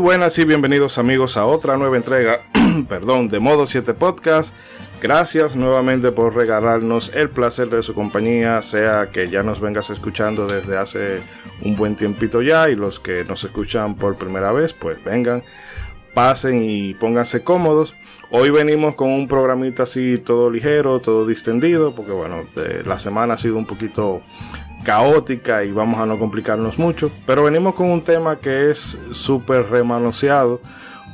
Buenas y bienvenidos amigos a otra nueva entrega, perdón, de Modo 7 Podcast. Gracias nuevamente por regalarnos el placer de su compañía, sea que ya nos vengas escuchando desde hace un buen tiempito ya y los que nos escuchan por primera vez, pues vengan, pasen y pónganse cómodos. Hoy venimos con un programita así todo ligero, todo distendido, porque bueno, la semana ha sido un poquito caótica y vamos a no complicarnos mucho. Pero venimos con un tema que es súper remanoseado,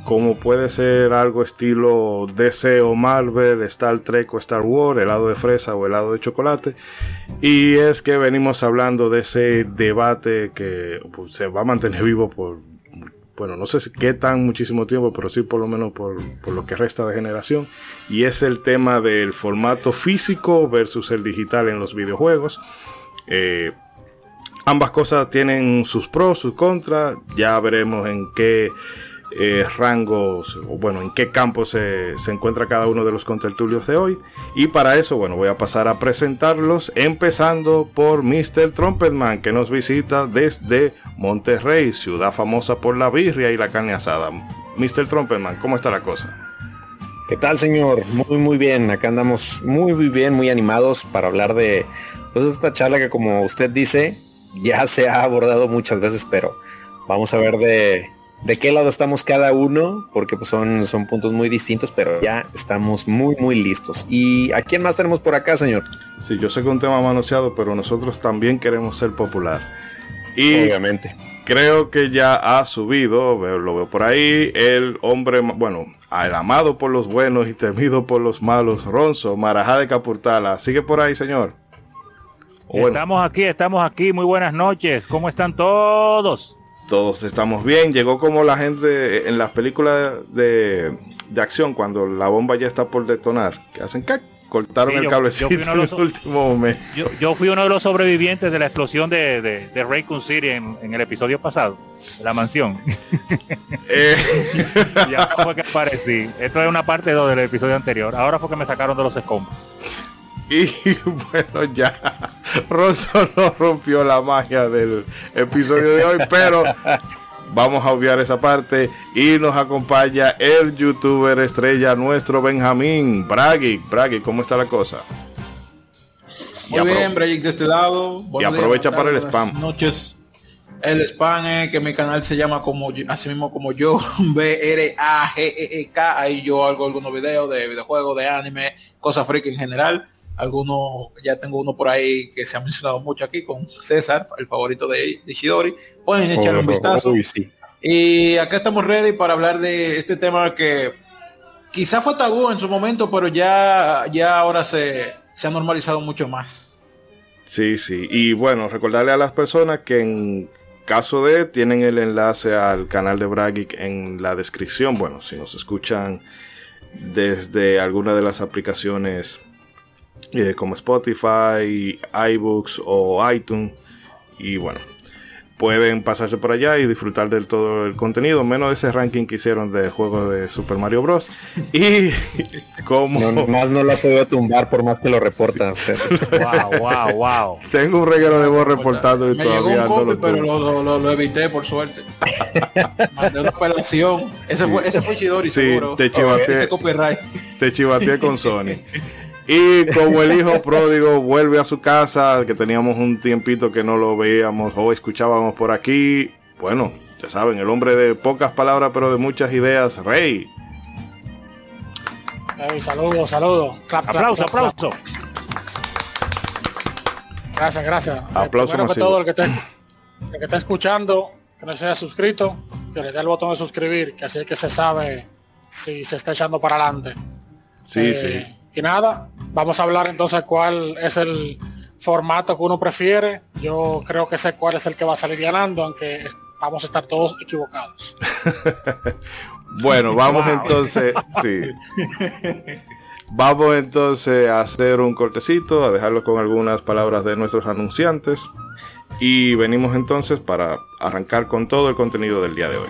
como puede ser algo estilo DC o Marvel, Star Trek o Star Wars, helado de fresa o helado de chocolate. Y es que venimos hablando de ese debate que pues, se va a mantener vivo por, bueno, no sé qué tan muchísimo tiempo, pero sí por lo menos por, por lo que resta de generación. Y es el tema del formato físico versus el digital en los videojuegos. Eh, ambas cosas tienen sus pros, sus contras. Ya veremos en qué eh, rangos, o bueno, en qué campo se, se, encuentra cada uno de los contertulios de hoy. Y para eso, bueno, voy a pasar a presentarlos, empezando por Mr. Trumpetman, que nos visita desde Monterrey, ciudad famosa por la birria y la carne asada. Mr. Trumpetman, ¿cómo está la cosa? ¿Qué tal, señor? Muy, muy bien. Acá andamos muy, muy bien, muy animados para hablar de pues, esta charla que, como usted dice, ya se ha abordado muchas veces, pero vamos a ver de, de qué lado estamos cada uno, porque pues, son, son puntos muy distintos, pero ya estamos muy, muy listos. ¿Y a quién más tenemos por acá, señor? Sí, yo sé que un tema manoseado, pero nosotros también queremos ser popular. Y Obviamente. Creo que ya ha subido, lo veo por ahí, el hombre, bueno, el amado por los buenos y temido por los malos, Ronzo, Marajá de Capurtala. ¿Sigue por ahí, señor? Estamos aquí, estamos aquí. Muy buenas noches. ¿Cómo están todos? Todos estamos bien. Llegó como la gente en las películas de, de acción, cuando la bomba ya está por detonar, que hacen cac cortaron el cablecito en el último momento. Yo, yo, fui uno de los sobrevivientes de la explosión de, de, de Raycon City en, en, el episodio pasado, la mansión. Eh. ya fue que aparecí. Esto es una parte 2 del episodio anterior. Ahora fue que me sacaron de los escombros. Y bueno, ya Rosso no rompió la magia del episodio de hoy, pero Vamos a obviar esa parte y nos acompaña el youtuber estrella nuestro Benjamín Bragui. Bragui, ¿cómo está la cosa? Muy bien, Bragui de este lado. y aprovecha para el spam. noches. El spam es que mi canal se llama como así mismo como yo, B-R-A-G-E-E-K. Ahí yo hago algunos videos de videojuegos, de anime, cosas freak en general algunos, ya tengo uno por ahí que se ha mencionado mucho aquí con César, el favorito de, de Shidori. Pueden echarle un vistazo. Y acá estamos ready para hablar de este tema que quizá fue tabú en su momento, pero ya, ya ahora se, se ha normalizado mucho más. Sí, sí. Y bueno, recordarle a las personas que en caso de tienen el enlace al canal de Bragic en la descripción. Bueno, si nos escuchan desde alguna de las aplicaciones eh, como Spotify, iBooks o iTunes. Y bueno, pueden pasarse por allá y disfrutar del todo el contenido, menos ese ranking que hicieron de juegos de Super Mario Bros. Y como... No, más no lo ha podido tumbar por más que lo reportan. wow, wow, wow. Tengo un regalo de voz reportado y Me todavía llegó un copy, pero lo, lo, lo, evité por suerte. Mandé una apelación. Ese fue, ese fue Chidori, sí, seguro. Te chivateé, ese copyright. Te chivateé con Sony. Y como el hijo pródigo vuelve a su casa, que teníamos un tiempito que no lo veíamos o escuchábamos por aquí, bueno, ya saben, el hombre de pocas palabras pero de muchas ideas, Rey. Hey, saludos, saludos. Clap, aplauso, clap, aplauso. Gracias, gracias. Aplauso eh, que todo el que, el que está escuchando, que no se haya suscrito, que le dé el botón de suscribir, que así es que se sabe si se está echando para adelante. Sí, eh, sí. Y nada, vamos a hablar entonces cuál es el formato que uno prefiere. Yo creo que sé cuál es el que va a salir ganando, aunque vamos a estar todos equivocados. bueno, vamos entonces, sí. Vamos entonces a hacer un cortecito, a dejarlo con algunas palabras de nuestros anunciantes. Y venimos entonces para arrancar con todo el contenido del día de hoy.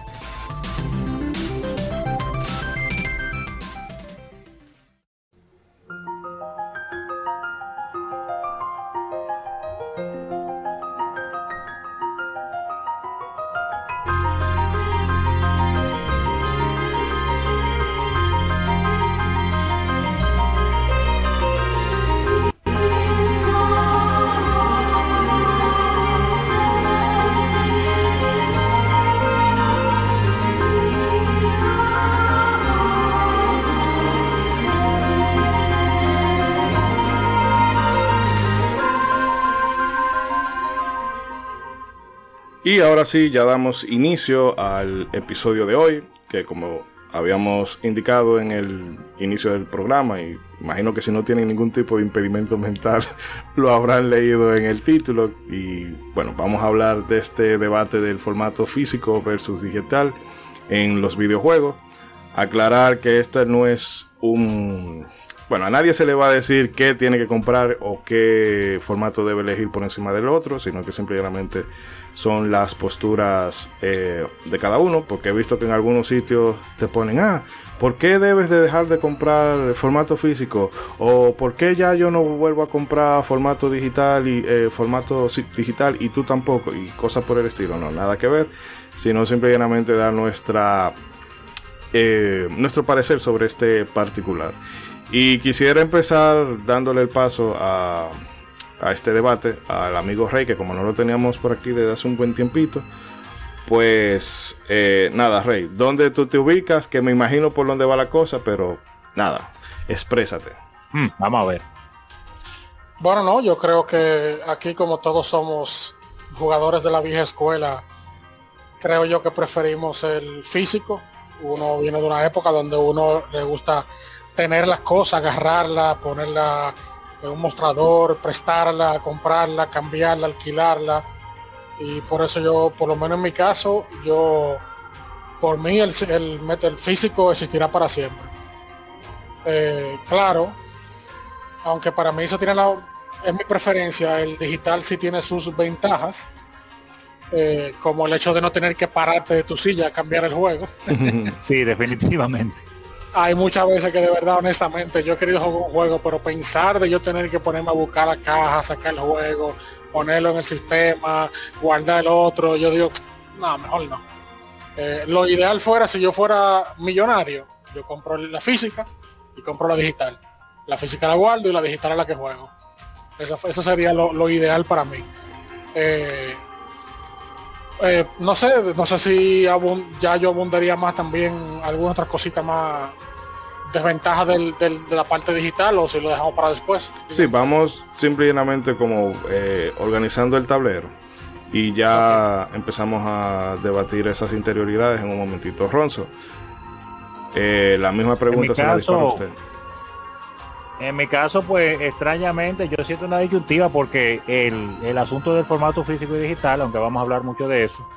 Ahora sí, ya damos inicio al episodio de hoy, que como habíamos indicado en el inicio del programa, y imagino que si no tienen ningún tipo de impedimento mental, lo habrán leído en el título. Y bueno, vamos a hablar de este debate del formato físico versus digital en los videojuegos. Aclarar que este no es un... Bueno, a nadie se le va a decir qué tiene que comprar o qué formato debe elegir por encima del otro, sino que simplemente son las posturas eh, de cada uno, porque he visto que en algunos sitios te ponen, ah, ¿por qué debes de dejar de comprar formato físico? O ¿por qué ya yo no vuelvo a comprar formato digital y eh, formato digital y tú tampoco? Y cosas por el estilo, no, nada que ver, sino simplemente dar nuestra, eh, nuestro parecer sobre este particular. Y quisiera empezar dándole el paso a a este debate al amigo Rey, que como no lo teníamos por aquí desde hace un buen tiempito, pues eh, nada, Rey, ¿dónde tú te ubicas? Que me imagino por dónde va la cosa, pero nada, exprésate. Hmm, vamos a ver. Bueno, no, yo creo que aquí como todos somos jugadores de la vieja escuela, creo yo que preferimos el físico. Uno viene de una época donde uno le gusta tener las cosas, agarrarla, ponerla un mostrador, prestarla, comprarla, cambiarla, alquilarla. Y por eso yo, por lo menos en mi caso, yo, por mí el, el, físico existirá para siempre. Eh, claro, aunque para mí eso tiene la, es mi preferencia, el digital sí tiene sus ventajas. Eh, como el hecho de no tener que pararte de tu silla cambiar el juego. sí, definitivamente hay muchas veces que de verdad, honestamente, yo he querido jugar un juego, pero pensar de yo tener que ponerme a buscar la caja, sacar el juego, ponerlo en el sistema, guardar el otro, yo digo, no, mejor no. Eh, lo ideal fuera si yo fuera millonario, yo compro la física y compro la digital. La física la guardo y la digital es la que juego. Eso, sería lo, ideal para mí. Eh, eh, no sé, no sé si ya yo abundaría más también alguna otra cosita más desventaja del, de la parte digital o si lo dejamos para después. Sí, vamos simplemente como eh, organizando el tablero y ya empezamos a debatir esas interioridades en un momentito. Ronzo, eh, la misma pregunta se la usted. En mi caso, pues extrañamente yo siento una disyuntiva porque el, asunto del formato físico y digital, aunque vamos a hablar mucho de eso,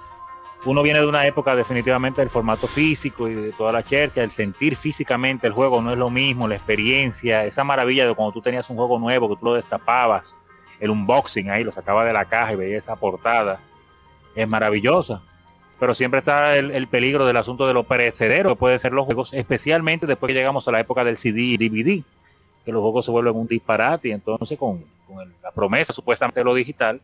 uno viene de una época definitivamente del formato físico y de toda la chercha, el sentir físicamente el juego no es lo mismo, la experiencia, esa maravilla de cuando tú tenías un juego nuevo que tú lo destapabas, el unboxing ahí, lo sacaba de la caja y veía esa portada, es maravillosa. Pero siempre está el, el peligro del asunto de lo perecedero que pueden ser los juegos, especialmente después que llegamos a la época del CD y DVD que los juegos se vuelven un disparate y entonces con, la promesa supuestamente de lo digital,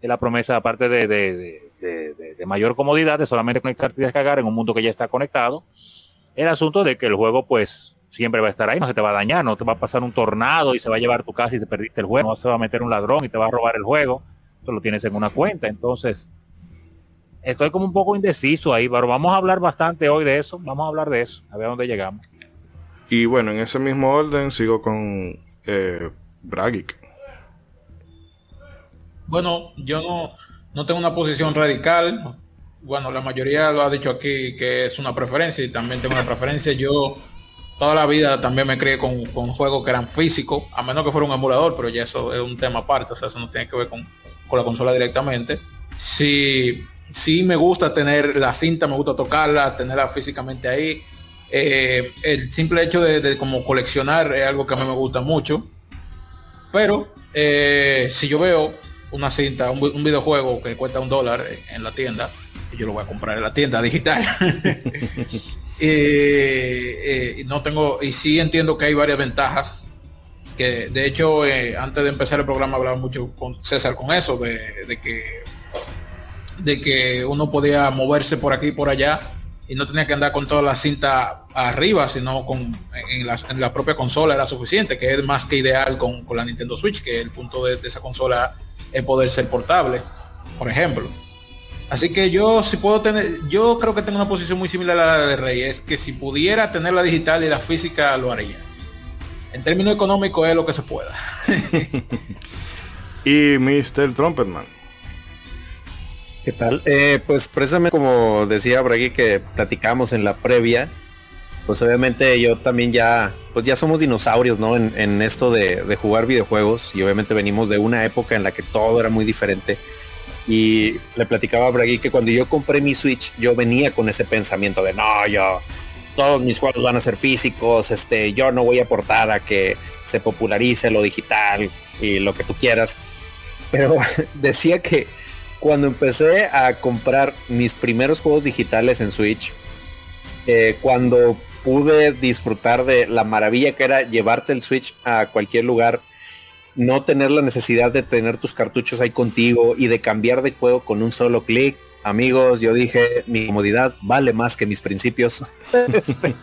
la promesa, aparte de, de, mayor comodidad, de solamente conectarte y descargar en un mundo que ya está conectado, el asunto de que el juego pues siempre va a estar ahí, no se te va a dañar, no te va a pasar un tornado y se va a llevar tu casa y se perdiste el juego, no se va a meter un ladrón y te va a robar el juego, tú lo tienes en una cuenta, entonces estoy como un poco indeciso ahí, pero vamos a hablar bastante hoy de eso, vamos a hablar de eso, a ver dónde llegamos. Y bueno, en ese mismo orden sigo con eh, Bragic. Bueno, yo no, no tengo una posición radical. Bueno, la mayoría lo ha dicho aquí que es una preferencia y también tengo una preferencia. Yo toda la vida también me crié con, juegos que eran físicos, a menos que fuera un emulador, pero ya eso es un tema aparte, o sea, eso no tiene que ver con, la consola directamente. Si, sí me gusta tener la cinta, me gusta tocarla, tenerla físicamente ahí. Eh, el simple hecho de, como coleccionar es algo que a mí me gusta mucho. Pero eh, si yo veo una cinta, un, videojuego que cuesta un dólar en la tienda, yo lo voy a comprar en la tienda digital. Eh, no tengo, y sí entiendo que hay varias ventajas. Que de hecho, antes de empezar el programa hablaba mucho con César con eso, de, de que de que uno podía moverse por aquí por allá y no tenía que andar con toda la cinta arriba, sino con en la, propia consola era suficiente, que es más que ideal con, la Nintendo Switch, que el punto de, esa consola es poder ser portable, por ejemplo. Así que yo si puedo tener, yo creo que tengo una posición muy similar a la de Rey, es que si pudiera tener la digital y la física lo haría. En términos económicos es lo que se pueda. y Mr. Trumpetman. ¿Qué tal? Eh, pues precisamente como decía Bragi que platicamos en la previa, pues obviamente yo también ya, pues ya somos dinosaurios, ¿no? En, esto de, jugar videojuegos y obviamente venimos de una época en la que todo era muy diferente. Y le platicaba a Bragi que cuando yo compré mi Switch, yo venía con ese pensamiento de, no, yo, todos mis juegos van a ser físicos, este, yo no voy a aportar a que se popularice lo digital y lo que tú quieras. Pero decía que cuando empecé a comprar mis primeros juegos digitales en Switch, eh, cuando pude disfrutar de la maravilla que era llevarte el Switch a cualquier lugar, no tener la necesidad de tener tus cartuchos ahí contigo y de cambiar de juego con un solo clic. Amigos, yo dije, mi comodidad vale más que mis principios. Este,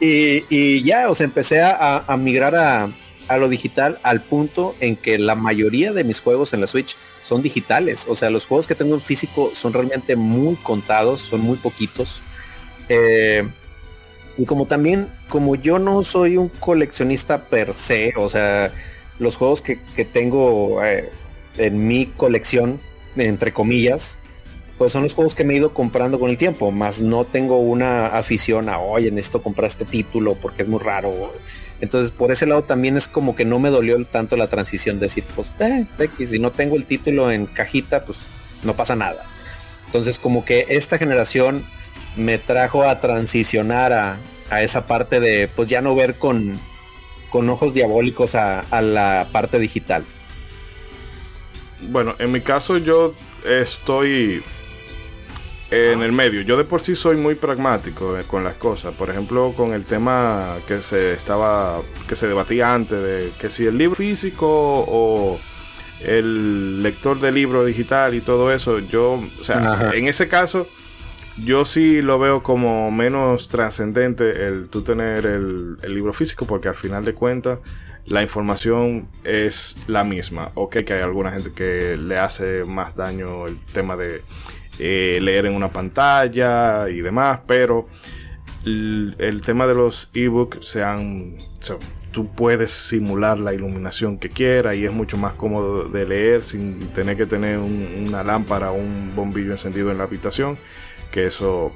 y, ya, os empecé a migrar a, a lo digital al punto en que la mayoría de mis juegos en la Switch son digitales. O sea, los juegos que tengo en físico son realmente muy contados, son muy poquitos. Eh, y como también, como yo no soy un coleccionista per se, o sea, los juegos que, tengo eh, en mi colección, entre comillas, pues son los juegos que me he ido comprando con el tiempo, más no tengo una afición a, oye, necesito comprar este título porque es muy raro entonces, por ese lado también es como que no me dolió tanto la transición de decir, pues, eh, si no tengo el título en cajita, pues no pasa nada. Entonces, como que esta generación me trajo a transicionar a, esa parte de, pues ya no ver con, con ojos diabólicos a, a la parte digital. Bueno, en mi caso yo estoy en el medio. Yo de por sí soy muy pragmático eh, con las cosas. Por ejemplo, con el tema que se estaba, que se debatía antes de que si el libro físico o el lector de libro digital y todo eso, yo, o sea, en ese caso, yo sí lo veo como menos trascendente el tú tener el, libro físico, porque al final de cuentas la información es la misma. Ok, que hay alguna gente que le hace más daño el tema de eh, leer en una pantalla y demás, pero el, tema de los ebooks sean, tú puedes simular la iluminación que quieras y es mucho más cómodo de leer sin tener que tener una lámpara o un bombillo encendido en la habitación, que eso,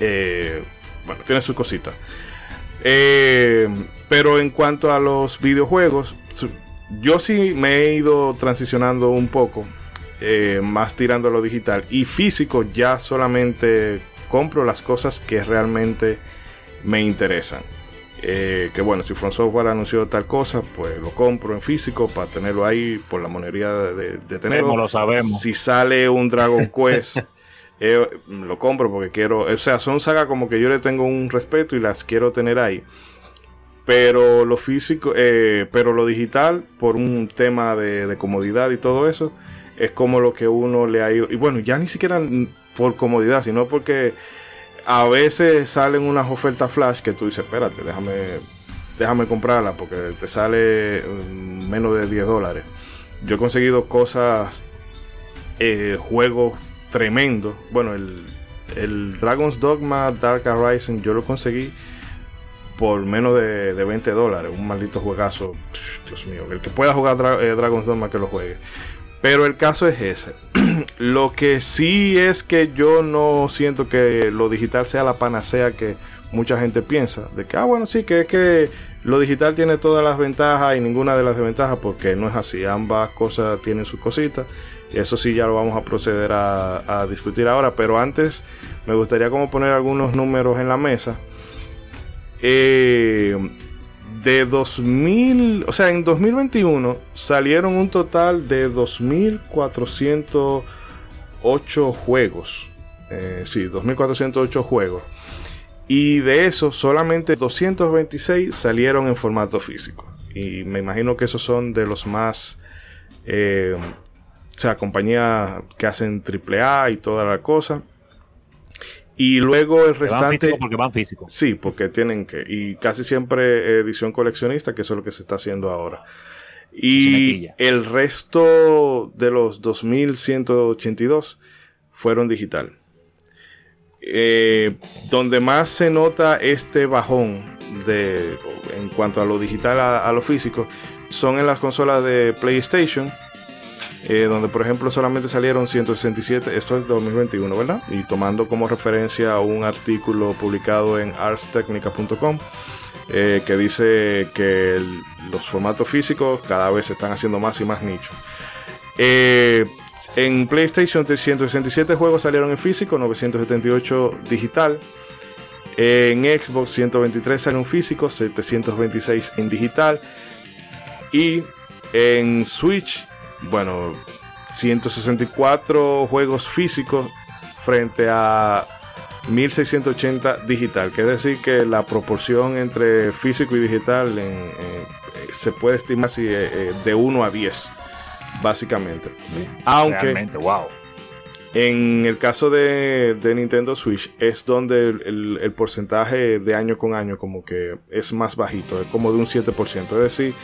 eh, bueno, tiene sus cositas. Eh, pero en cuanto a los videojuegos, yo sí me he ido transicionando un poco eh, más tirando a lo digital. Y físico ya solamente compro las cosas que realmente me interesan. Eh, que bueno, si Front Software anunció tal cosa, pues lo compro en físico para tenerlo ahí por la monería de, tenerlo. lo sabemos. Si sale un Dragon Quest, eh, lo compro porque quiero. O sea, son sagas como que yo le tengo un respeto y las quiero tener ahí. Pero lo físico, pero lo digital, por un tema de comodidad y todo eso, es como lo que uno le ha ido. Y bueno, ya ni siquiera por comodidad, sino porque a veces salen unas ofertas flash que tú dices, espérate, déjame, déjame comprarla porque te sale mm, menos de 10 dólares. Yo he conseguido cosas, eh, juegos tremendos. Bueno, el, el Dragon's Dogma Dark Horizon yo lo conseguí por menos de, 20 dólares. Un maldito juegazo. Dios mío, el que pueda jugar eh, Dragon's Dogma que lo juegue. Pero el caso es ese. lo que sí es que yo no siento que lo digital sea la panacea que mucha gente piensa. De que, ah, bueno, sí, que es que lo digital tiene todas las ventajas y ninguna de las desventajas, porque no es así. Ambas cosas tienen sus cositas. Eso sí ya lo vamos a proceder a, discutir ahora. Pero antes me gustaría como poner algunos números en la mesa. Eh, de 2000, o sea, en 2021 salieron un total de 2408 juegos. Eh, sí, 2408 juegos. Y de esos, solamente 226 salieron en formato físico. Y me imagino que esos son de los más. Eh, o sea, compañías que hacen AAA y toda la cosa. Y luego el restante. porque van físico. Sí, porque tienen que. Y casi siempre edición coleccionista, que eso es lo que se está haciendo ahora. Y el resto de los 2182 fueron digital. Eh, donde más se nota este bajón de, en cuanto a lo digital a lo físico son en las consolas de PlayStation eh, donde por ejemplo solamente salieron 167, esto es 2021, ¿verdad? Y tomando como referencia un artículo publicado en artstechnica.com eh, que dice que los formatos físicos cada vez se están haciendo más y más nichos. Eh, en PlayStation 167 juegos salieron en físico, 978 digital. En Xbox 123 salieron físicos, 726 en digital. Y en Switch bueno, 164 juegos físicos frente a 1680 digital. Que es decir, que la proporción entre físico y digital se puede estimar así, eh, eh, de 1 a 10, básicamente. Aunque, wow. En el caso de, Nintendo Switch es donde el, el, porcentaje de año con año como que es más bajito, es como de un 7%. Es decir,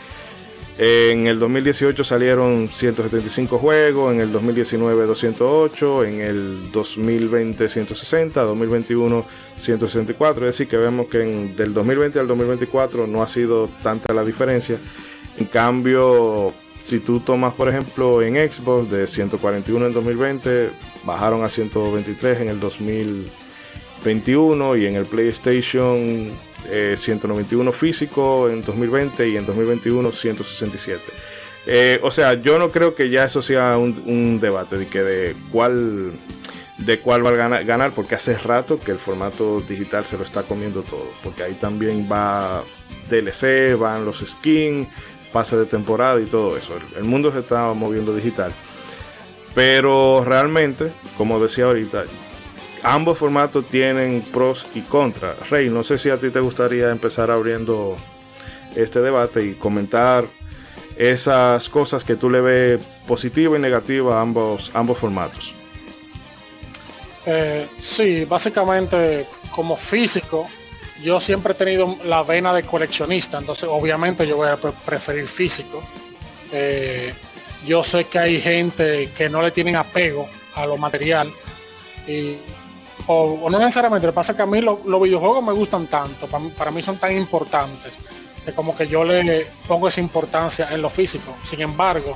en el 2018 salieron 175 juegos, en el 2019 208, en el 2020 160, 2021 164. Es decir, que vemos que del 2020 al 2024 no ha sido tanta la diferencia. En cambio, si tú tomas, por ejemplo, en Xbox de 141 en 2020, bajaron a 123 en el 2021 y en el PlayStation 191 eh, físico en 2020 y en 2021 167. Eh, o sea, yo no creo que ya eso sea un, debate de que de cuál de cuál va a ganar, porque hace rato que el formato digital se lo está comiendo todo, porque ahí también va DLC, van los skins, pase de temporada y todo eso. El mundo se está moviendo digital. Pero realmente, como decía ahorita, ambos formatos tienen pros y contras. Rey, no sé si a ti te gustaría empezar abriendo este debate y comentar esas cosas que tú le ves positiva y negativa a ambos, ambos formatos. Eh, sí, básicamente como físico, yo siempre he tenido la vena de coleccionista, entonces obviamente yo voy a preferir físico. Eh, yo sé que hay gente que no le tienen apego a lo material y o, no necesariamente, lo que pasa que a mí los videojuegos me gustan tanto, para, mí son tan importantes, que como que yo le pongo esa importancia en lo físico. Sin embargo,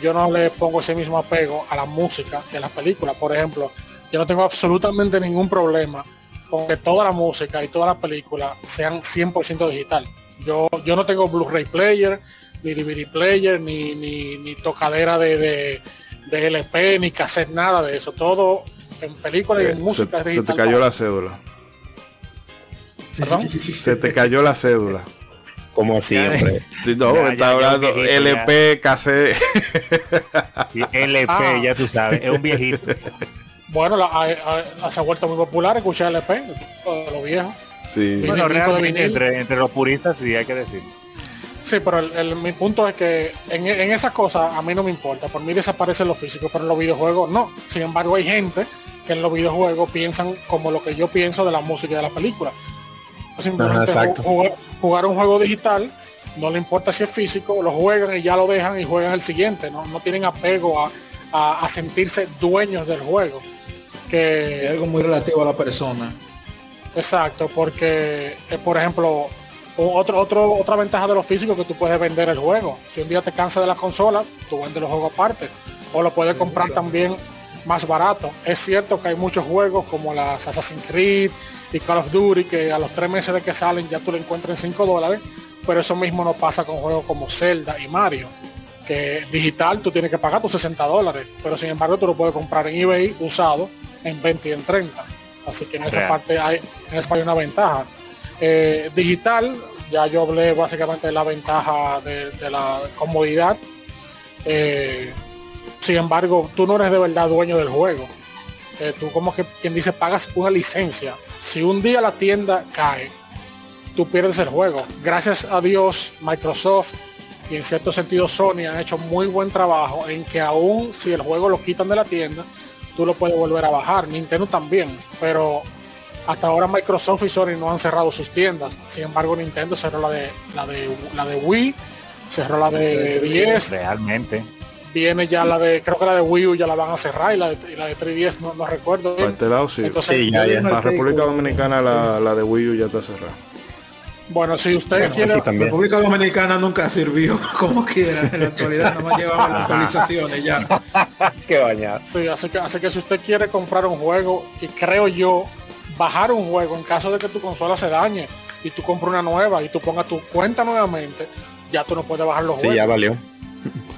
yo no le pongo ese mismo apego a la música y las películas. Por ejemplo, yo no tengo absolutamente ningún problema con que toda la música y toda la película sean 100% digital. Yo, yo no tengo Blu-ray player, ni DVD player, ni, ni, tocadera de, de, de, LP, ni cassette, nada de eso. Todo en películas y en eh, música. Se, te cayó la cédula. Se te cayó la cédula. Como siempre. no, está hablando LP, cassette. LP, ah. ya tú sabes, es un viejito. Bueno, se ha vuelto muy popular escuchar LP, lo viejo. Sí. Bueno, realmente entre, entre los puristas sí hay que decir. Sí, pero el, mi punto es que en, en esas cosas a mí no me importa. Por mí desaparece lo físico, pero en los videojuegos no. Sin embargo, hay gente que en los videojuegos piensan como lo que yo pienso de la música y de la película. Simplemente jugar, un juego digital, no le importa si es físico, lo juegan y ya lo dejan y juegan el siguiente. No, no tienen apego a, sentirse dueños del juego. Que es algo muy relativo a la persona. Exacto, porque eh, por ejemplo, otro, otro, otra ventaja de los físicos que tú puedes vender el juego. Si un día te cansas de la consola, tú vendes los juegos aparte. O lo puedes comprar también más barato. Es cierto que hay muchos juegos como las Assassin's Creed y Call of Duty que a los tres meses de que salen ya tú lo encuentras en 5 dólares, pero eso mismo no pasa con juegos como Zelda y Mario, que digital tú tienes que pagar tus 60 dólares, pero sin embargo tú lo puedes comprar en eBay usado en 20 y en 30. Así que en esa parte hay, en esa hay una ventaja. Eh, digital, ya yo hablé básicamente de la ventaja de, la comodidad. Eh, sin embargo, tú no eres de verdad dueño del juego. Eh, tú como que quien dice pagas una licencia. Si un día la tienda cae, tú pierdes el juego. Gracias a Dios, Microsoft y en cierto sentido Sony han hecho muy buen trabajo en que aún si el juego lo quitan de la tienda, tú lo puedes volver a bajar. Nintendo también, pero hasta ahora Microsoft y Sony no han cerrado sus tiendas. Sin embargo, Nintendo cerró la de la de la de Wii, cerró la de 10. Realmente. Viene ya la de, creo que la de Wii U ya la van a cerrar y la de, la de 3DS no, no recuerdo. Por este lado sí. Entonces, ya, La República Dominicana la, la de Wii U ya está cerrada. Bueno, si usted quiere... La República Dominicana nunca sirvió como quiera. En la actualidad más llevaba las actualizaciones ya. Qué bañar. Sí, así que, así que si usted quiere comprar un juego, y creo yo, bajar un juego en caso de que tu consola se dañe y tú compras una nueva y tú pongas tu cuenta nuevamente, ya tú no puedes bajar los juegos. Sí, ya valió.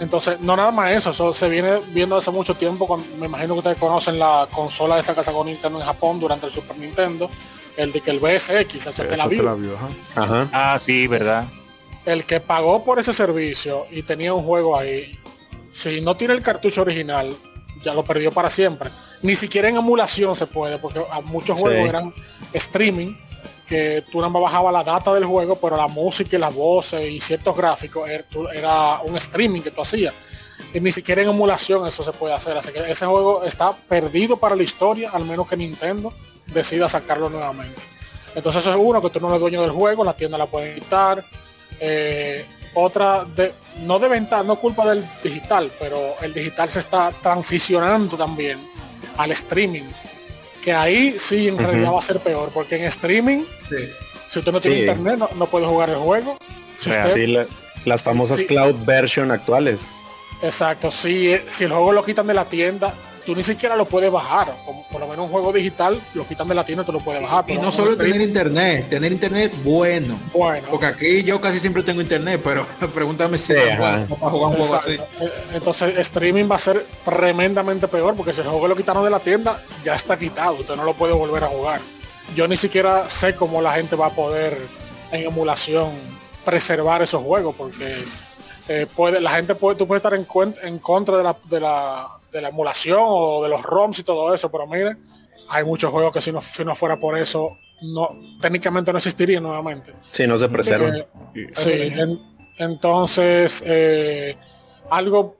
Entonces, no nada más eso, eso se viene viendo hace mucho tiempo, me imagino que ustedes conocen la consola de esa casa con Nintendo en Japón durante el Super Nintendo, el de que el BSX, el te la vio. Ah, sí, verdad. El que pagó por ese servicio y tenía un juego ahí, si no tiene el cartucho original, ya lo perdió para siempre. Ni siquiera en emulación se puede, porque muchos juegos eran streaming que tú no bajaba la data del juego, pero la música y las voces y ciertos gráficos er, era, un streaming que tú hacías. Y ni siquiera en emulación eso se puede hacer. Así que ese juego está perdido para la historia, al menos que Nintendo decida sacarlo nuevamente. Entonces eso es uno, que tú no eres dueño del juego, la tienda la puede quitar. Eh, otra, de, no de venta, no culpa del digital, pero el digital se está transicionando también al streaming que ahí sí en realidad va a ser peor, porque en streaming, si usted no tiene internet, no, puede jugar el juego. las famosas cloud version actuales. Exacto, si, si el juego lo quitan de la tienda, tú ni siquiera lo puedes bajar. por lo menos un juego digital, lo quitan de la tienda, tú lo puedes bajar. Y no solo tener internet, tener internet bueno. Bueno. Porque aquí yo casi siempre tengo internet, pero pregúntame si para jugar un juego así. Eh, entonces streaming va a ser tremendamente peor, porque si el juego lo quitaron de la tienda, ya está quitado, usted no lo puede volver a jugar. Yo ni siquiera sé cómo la gente va a poder en emulación preservar esos juegos, porque eh, puede, la gente puede, tú puedes estar en, en contra de la, de la, de la emulación o de los ROMs y todo eso, pero miren, hay muchos juegos que si no, si no fuera por eso, no técnicamente no existiría nuevamente. Sí, no se preservan. Eh, sí, entonces, eh, algo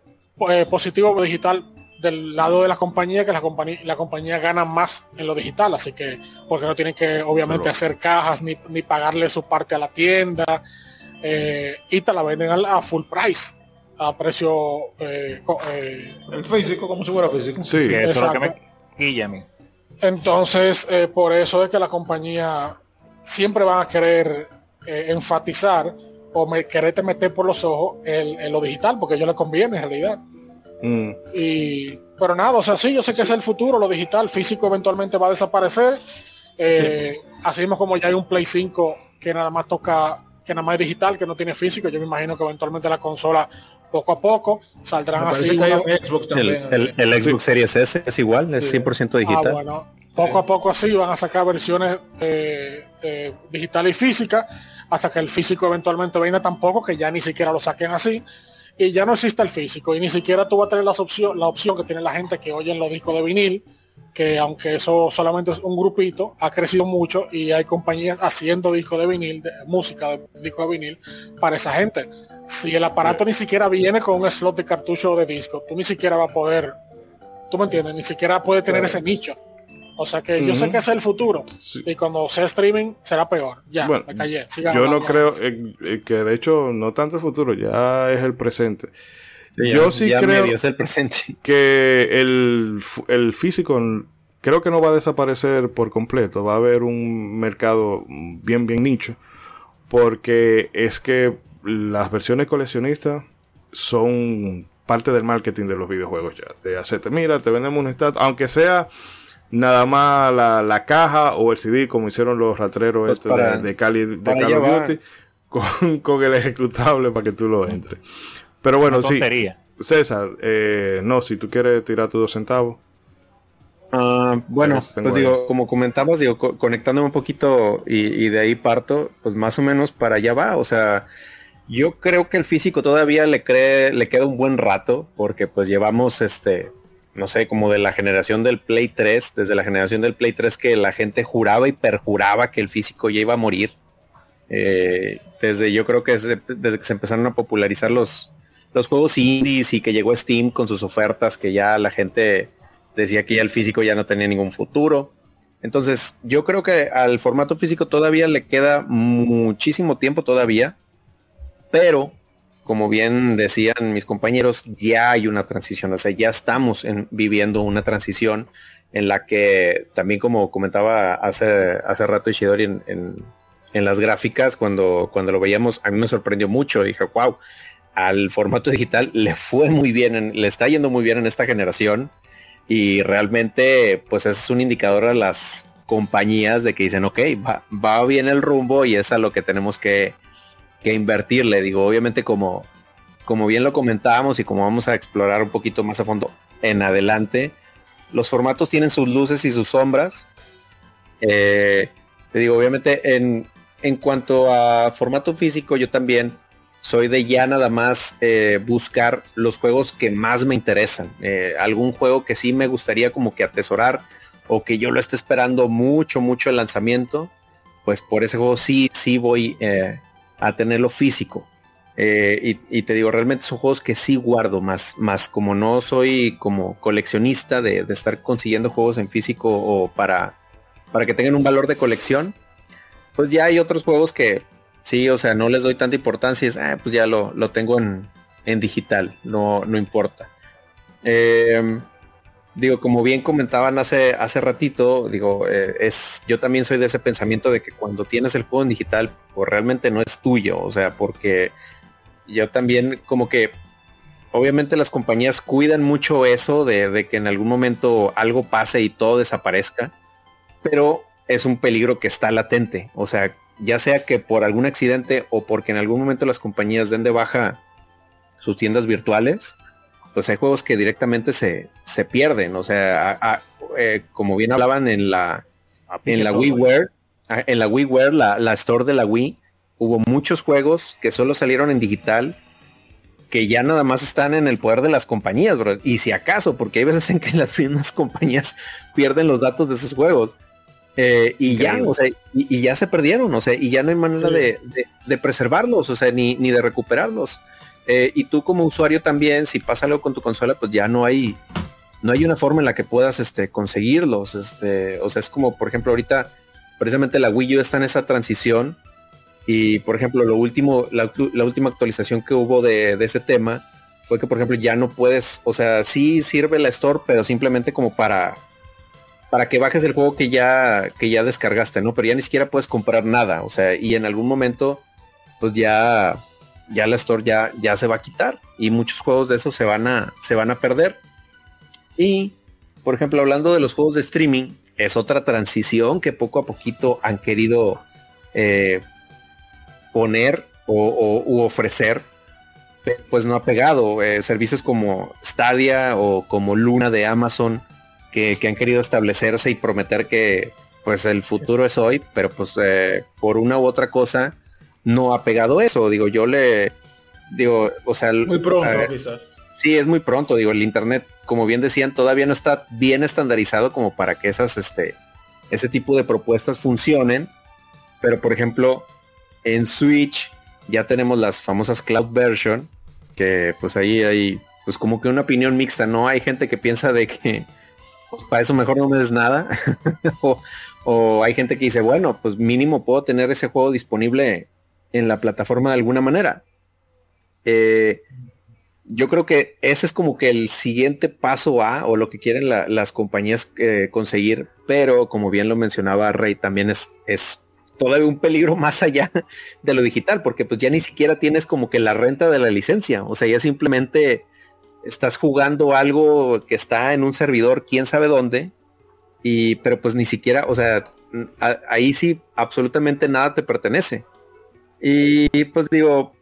positivo digital del lado de la compañía, que la compañía, la compañía gana más en lo digital, así que porque no tienen que obviamente hacer cajas ni, ni, pagarle su parte a la tienda y te la venden a full price a precio eh, eh, el físico como si fuera físico. Sí, eso es lo que me entonces eh, por eso es que la compañía siempre van a querer enfatizar o me, quererte meter por los ojos en lo digital porque a ellos les conviene en realidad. Mm. y pero nada o sea sí yo sé que es el futuro lo digital físico eventualmente va a desaparecer. Así mismo como ya hay un play 5 que nada más toca que nada más es digital, que no tiene físico. Yo me imagino que eventualmente la consola poco a poco saldrán así. el, Xbox Series S es igual, es 100% digital. Ah, bueno, poco a poco así van a sacar versiones eh, eh, digital y física hasta que el físico eventualmente venga tampoco, que ya ni siquiera lo saquen así. Y ya no existe el físico y ni siquiera tú vas a tener la opción, la opción que tiene la gente que oye en los discos de vinil, que aunque eso solamente es un grupito, ha crecido mucho y hay compañías haciendo disco de vinil, de música de disco de vinil para esa gente. Si el aparato ni siquiera viene con un slot de cartucho de disco, tú ni siquiera vas a poder, tú me entiendes, ni siquiera puede tener ese nicho. O sea que yo sé que es el futuro. Y cuando sea streaming será peor. Ya, me callé. yo no creo que de hecho no tanto el futuro, ya es el presente. Yo sí creo es el presente. que el, el físico creo que no va a desaparecer por completo. Va a haber un mercado bien, bien nicho. Porque es que las versiones coleccionistas son parte del marketing de los videojuegos ya. De hacerte, mira, te vendemos un estatus, aunque sea nada más la, caja o el CD, como hicieron los ratreros pues este de, Cali, de Call of Duty, con, el ejecutable para que tú lo entres. Pero bueno, sí. César, eh, no, si tú quieres tirar tus dos centavos. Ah, bueno, pues digo, como comentabas, digo, conectándome un poquito y, y, de ahí parto, pues más o menos para allá va. O sea, yo creo que el físico todavía le cree, le queda un buen rato, porque pues llevamos este, no sé, como de la generación del Play 3, desde la generación del Play 3 que la gente juraba y perjuraba que el físico ya iba a morir. Eh, desde yo creo que desde, que se empezaron a popularizar los, los juegos indies y que llegó Steam con sus ofertas, que ya la gente decía que ya el físico ya no tenía ningún futuro. Entonces, yo creo que al formato físico todavía le queda muchísimo tiempo todavía, pero como bien decían mis compañeros, ya hay una transición, o sea, ya estamos viviendo una transición en la que también como comentaba hace, hace rato Ishidori en, en, las gráficas, cuando, cuando lo veíamos, a mí me sorprendió mucho, dije, wow, al formato digital le fue muy bien, le está yendo muy bien en esta generación y realmente pues es un indicador a las compañías de que dicen, ok, va, va bien el rumbo y es a lo que tenemos que, que invertirle. Digo, obviamente como, como bien lo comentábamos y como vamos a explorar un poquito más a fondo en adelante, los formatos tienen sus luces y sus sombras. Eh, te digo, obviamente en, en cuanto a formato físico, yo también soy de ya nada más eh, buscar los juegos que más me interesan. Eh, algún juego que sí me gustaría como que atesorar o que yo lo esté esperando mucho, mucho el lanzamiento. Pues por ese juego sí, sí voy a tenerlo físico. Eh, y, te digo, realmente son juegos que sí guardo más, más como no soy como coleccionista de, estar consiguiendo juegos en físico o para, para que tengan un valor de colección, pues ya hay otros juegos que sí, o sea, no les doy tanta importancia, es, ah, pues ya lo, lo tengo en, en, digital, no, no importa. Eh, digo, como bien comentaban hace, hace ratito, digo, eh, es, yo también soy de ese pensamiento de que cuando tienes el juego en digital, pues realmente no es tuyo, o sea, porque yo también como que, obviamente las compañías cuidan mucho eso de, de que en algún momento algo pase y todo desaparezca, pero es un peligro que está latente, o sea, ya sea que por algún accidente o porque en algún momento las compañías den de baja sus tiendas virtuales, pues hay juegos que directamente se, se pierden. O sea, eh, como bien hablaban en la, en la WiiWare, en la WiiWare, la, la store de la Wii, hubo muchos juegos que solo salieron en digital que ya nada más están en el poder de las compañías, bro. Y si acaso, porque hay veces en que las mismas compañías pierden los datos de esos juegos. Eh, y ya, o sea, y, ya se perdieron, o sea, y ya no hay manera de, de, preservarlos, o sea, ni, ni de recuperarlos. Eh, y tú como usuario también, si pasa algo con tu consola, pues ya no hay, no hay una forma en la que puedas este, conseguirlos. Este, o sea, es como, por ejemplo, ahorita, precisamente la Wii U está en esa transición. Y, por ejemplo, lo último, la, última actualización que hubo de, ese tema fue que, por ejemplo, ya no puedes, o sea, sí sirve la Store, pero simplemente como para para que bajes el juego que ya que ya descargaste, ¿no? Pero ya ni siquiera puedes comprar nada, o sea, y en algún momento pues ya ya la store ya, ya se va a quitar y muchos juegos de esos se van a, se van a perder. Y, por ejemplo, hablando de los juegos de streaming, es otra transición que poco a poquito han querido eh, poner o, u ofrecer, pues no ha pegado. Eh, servicios como Stadia o como Luna de Amazon que, han querido establecerse y prometer que pues el futuro es hoy, pero pues eh, por una u otra cosa no ha pegado eso. Digo, yo le digo, o sea, muy pronto quizás. Sí, es muy pronto. Digo, el internet como bien decían, todavía no está bien estandarizado como para que esas, este, ese tipo de propuestas funcionen. Pero por ejemplo, en Switch ya tenemos las famosas cloud version, que pues ahí hay pues como que una opinión mixta, ¿no? Hay gente que piensa de que para eso mejor no me des nada. o, hay gente que dice, bueno, pues mínimo puedo tener ese juego disponible en la plataforma de alguna manera. Eh, yo creo que ese es como que el siguiente paso a o lo que quieren las compañías eh, conseguir, pero como bien lo mencionaba Rey, también es, es todavía un peligro más allá de lo digital, porque pues ya ni siquiera tienes como que la renta de la licencia, o sea, ya simplemente estás jugando algo que está en un servidor, quién sabe dónde, y pero pues ni siquiera, o sea, ahí sí absolutamente nada te pertenece. Y pues digo,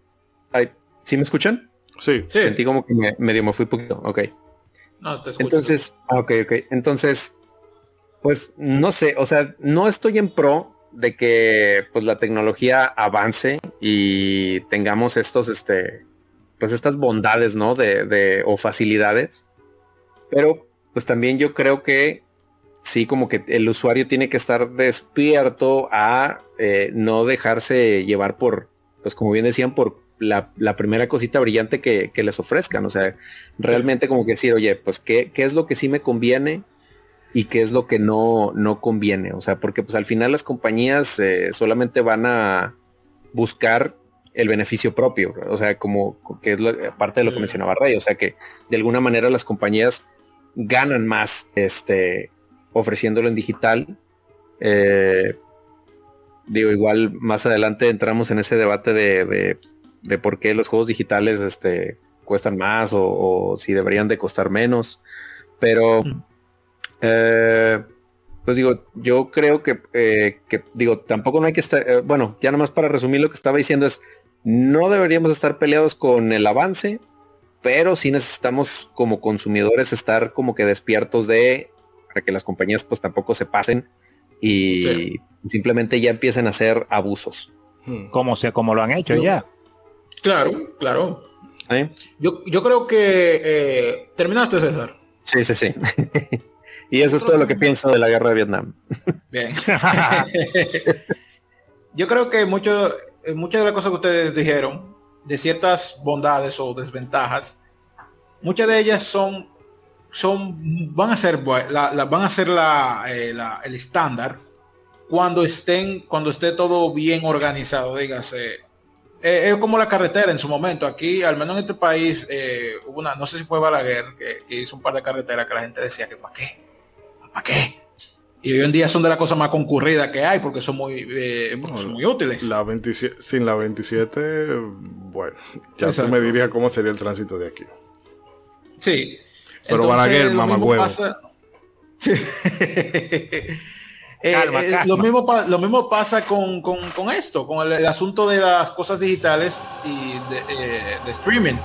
¿sí me escuchan? Sí. Sentí como que me, medio me fui poquito. Ok. Entonces, ah, ok, ok. Entonces, pues no sé, o sea, no estoy en pro de que pues la tecnología avance y tengamos estos, este, pues estas bondades, ¿no? De, de, o facilidades. Pero pues también yo creo que sí, como que el usuario tiene que estar despierto a eh, no dejarse llevar por, pues como bien decían, por la, primera cosita brillante que, les ofrezcan. O sea, realmente como que decir, oye, pues ¿qué, qué es lo que sí me conviene y qué es lo que no, no conviene. O sea, porque pues al final las compañías eh, solamente van a buscar el beneficio propio. O sea, como que es parte de lo que mencionaba Rey. O sea, que de alguna manera las compañías ganan más este, ofreciéndolo en digital. Eh, digo, igual más adelante entramos en ese debate de de por qué los juegos digitales este, cuestan más o, si deberían de costar menos. Pero, eh, pues digo, yo creo que, eh, que, digo, tampoco no hay que estar, eh, bueno, ya nomás para resumir lo que estaba diciendo es, no deberíamos estar peleados con el avance, pero sí necesitamos como consumidores estar como que despiertos de, para que las compañías pues tampoco se pasen y simplemente ya empiecen a hacer abusos. Como, sea, como lo han hecho ya. Claro, claro. Yo, yo, creo que eh, terminaste, César. Sí, sí, sí. y eso es todo lo que pienso de la guerra de Vietnam. Bien. yo creo que mucho, eh, muchas de las cosas que ustedes dijeron, de ciertas bondades o desventajas, muchas de ellas son, son van a ser, la, van a ser eh, la, el estándar cuando estén, cuando esté todo bien organizado, dígase eh, es como la carretera en su momento. Aquí, al menos en este país, eh, hubo una, no sé si fue Balaguer, que, hizo un par de carreteras que la gente decía que ¿para qué? ¿Para qué? Y hoy en día son de las cosas más concurridas que hay porque son muy, eh, muy útiles. La 27, sin la 27, bueno, ya se me diría cómo sería el tránsito de aquí. Sí. Pero Balaguer, mamá huevo. Sí. Eh, eh, lo, mismo lo mismo pasa con, esto, con el, asunto de las cosas digitales y de, eh, streaming.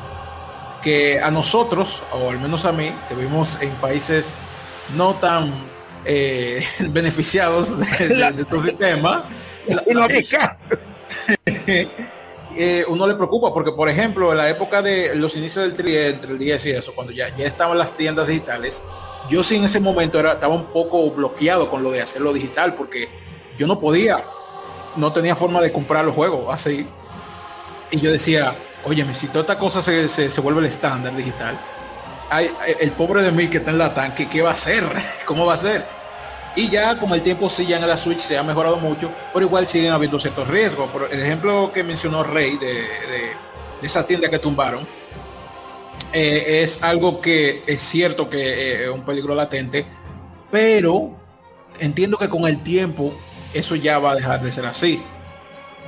Que a nosotros, o al menos a mí, que vivimos en países no tan beneficiados de, de, este sistema, uno le preocupa porque, por ejemplo, en la época de los inicios del tri entre el 10 y eso, cuando ya, ya estaban las tiendas digitales, yo sí en ese momento era, estaba un poco bloqueado con lo de hacerlo digital porque yo no podía, no tenía forma de comprar los juegos así. Y yo decía, oye, si toda esta cosa se, se, vuelve el estándar digital, hay, el pobre de mí que está en la tanque, ¿qué va a hacer? ¿Cómo va a ser? Y ya con el tiempo sí, ya en la Switch se ha mejorado mucho, pero igual siguen habiendo ciertos riesgos. Por el ejemplo que mencionó Rey de, de esa tienda que tumbaron, eh, es algo que es cierto que eh, es un peligro latente, pero entiendo que con el tiempo eso ya va a dejar de ser así.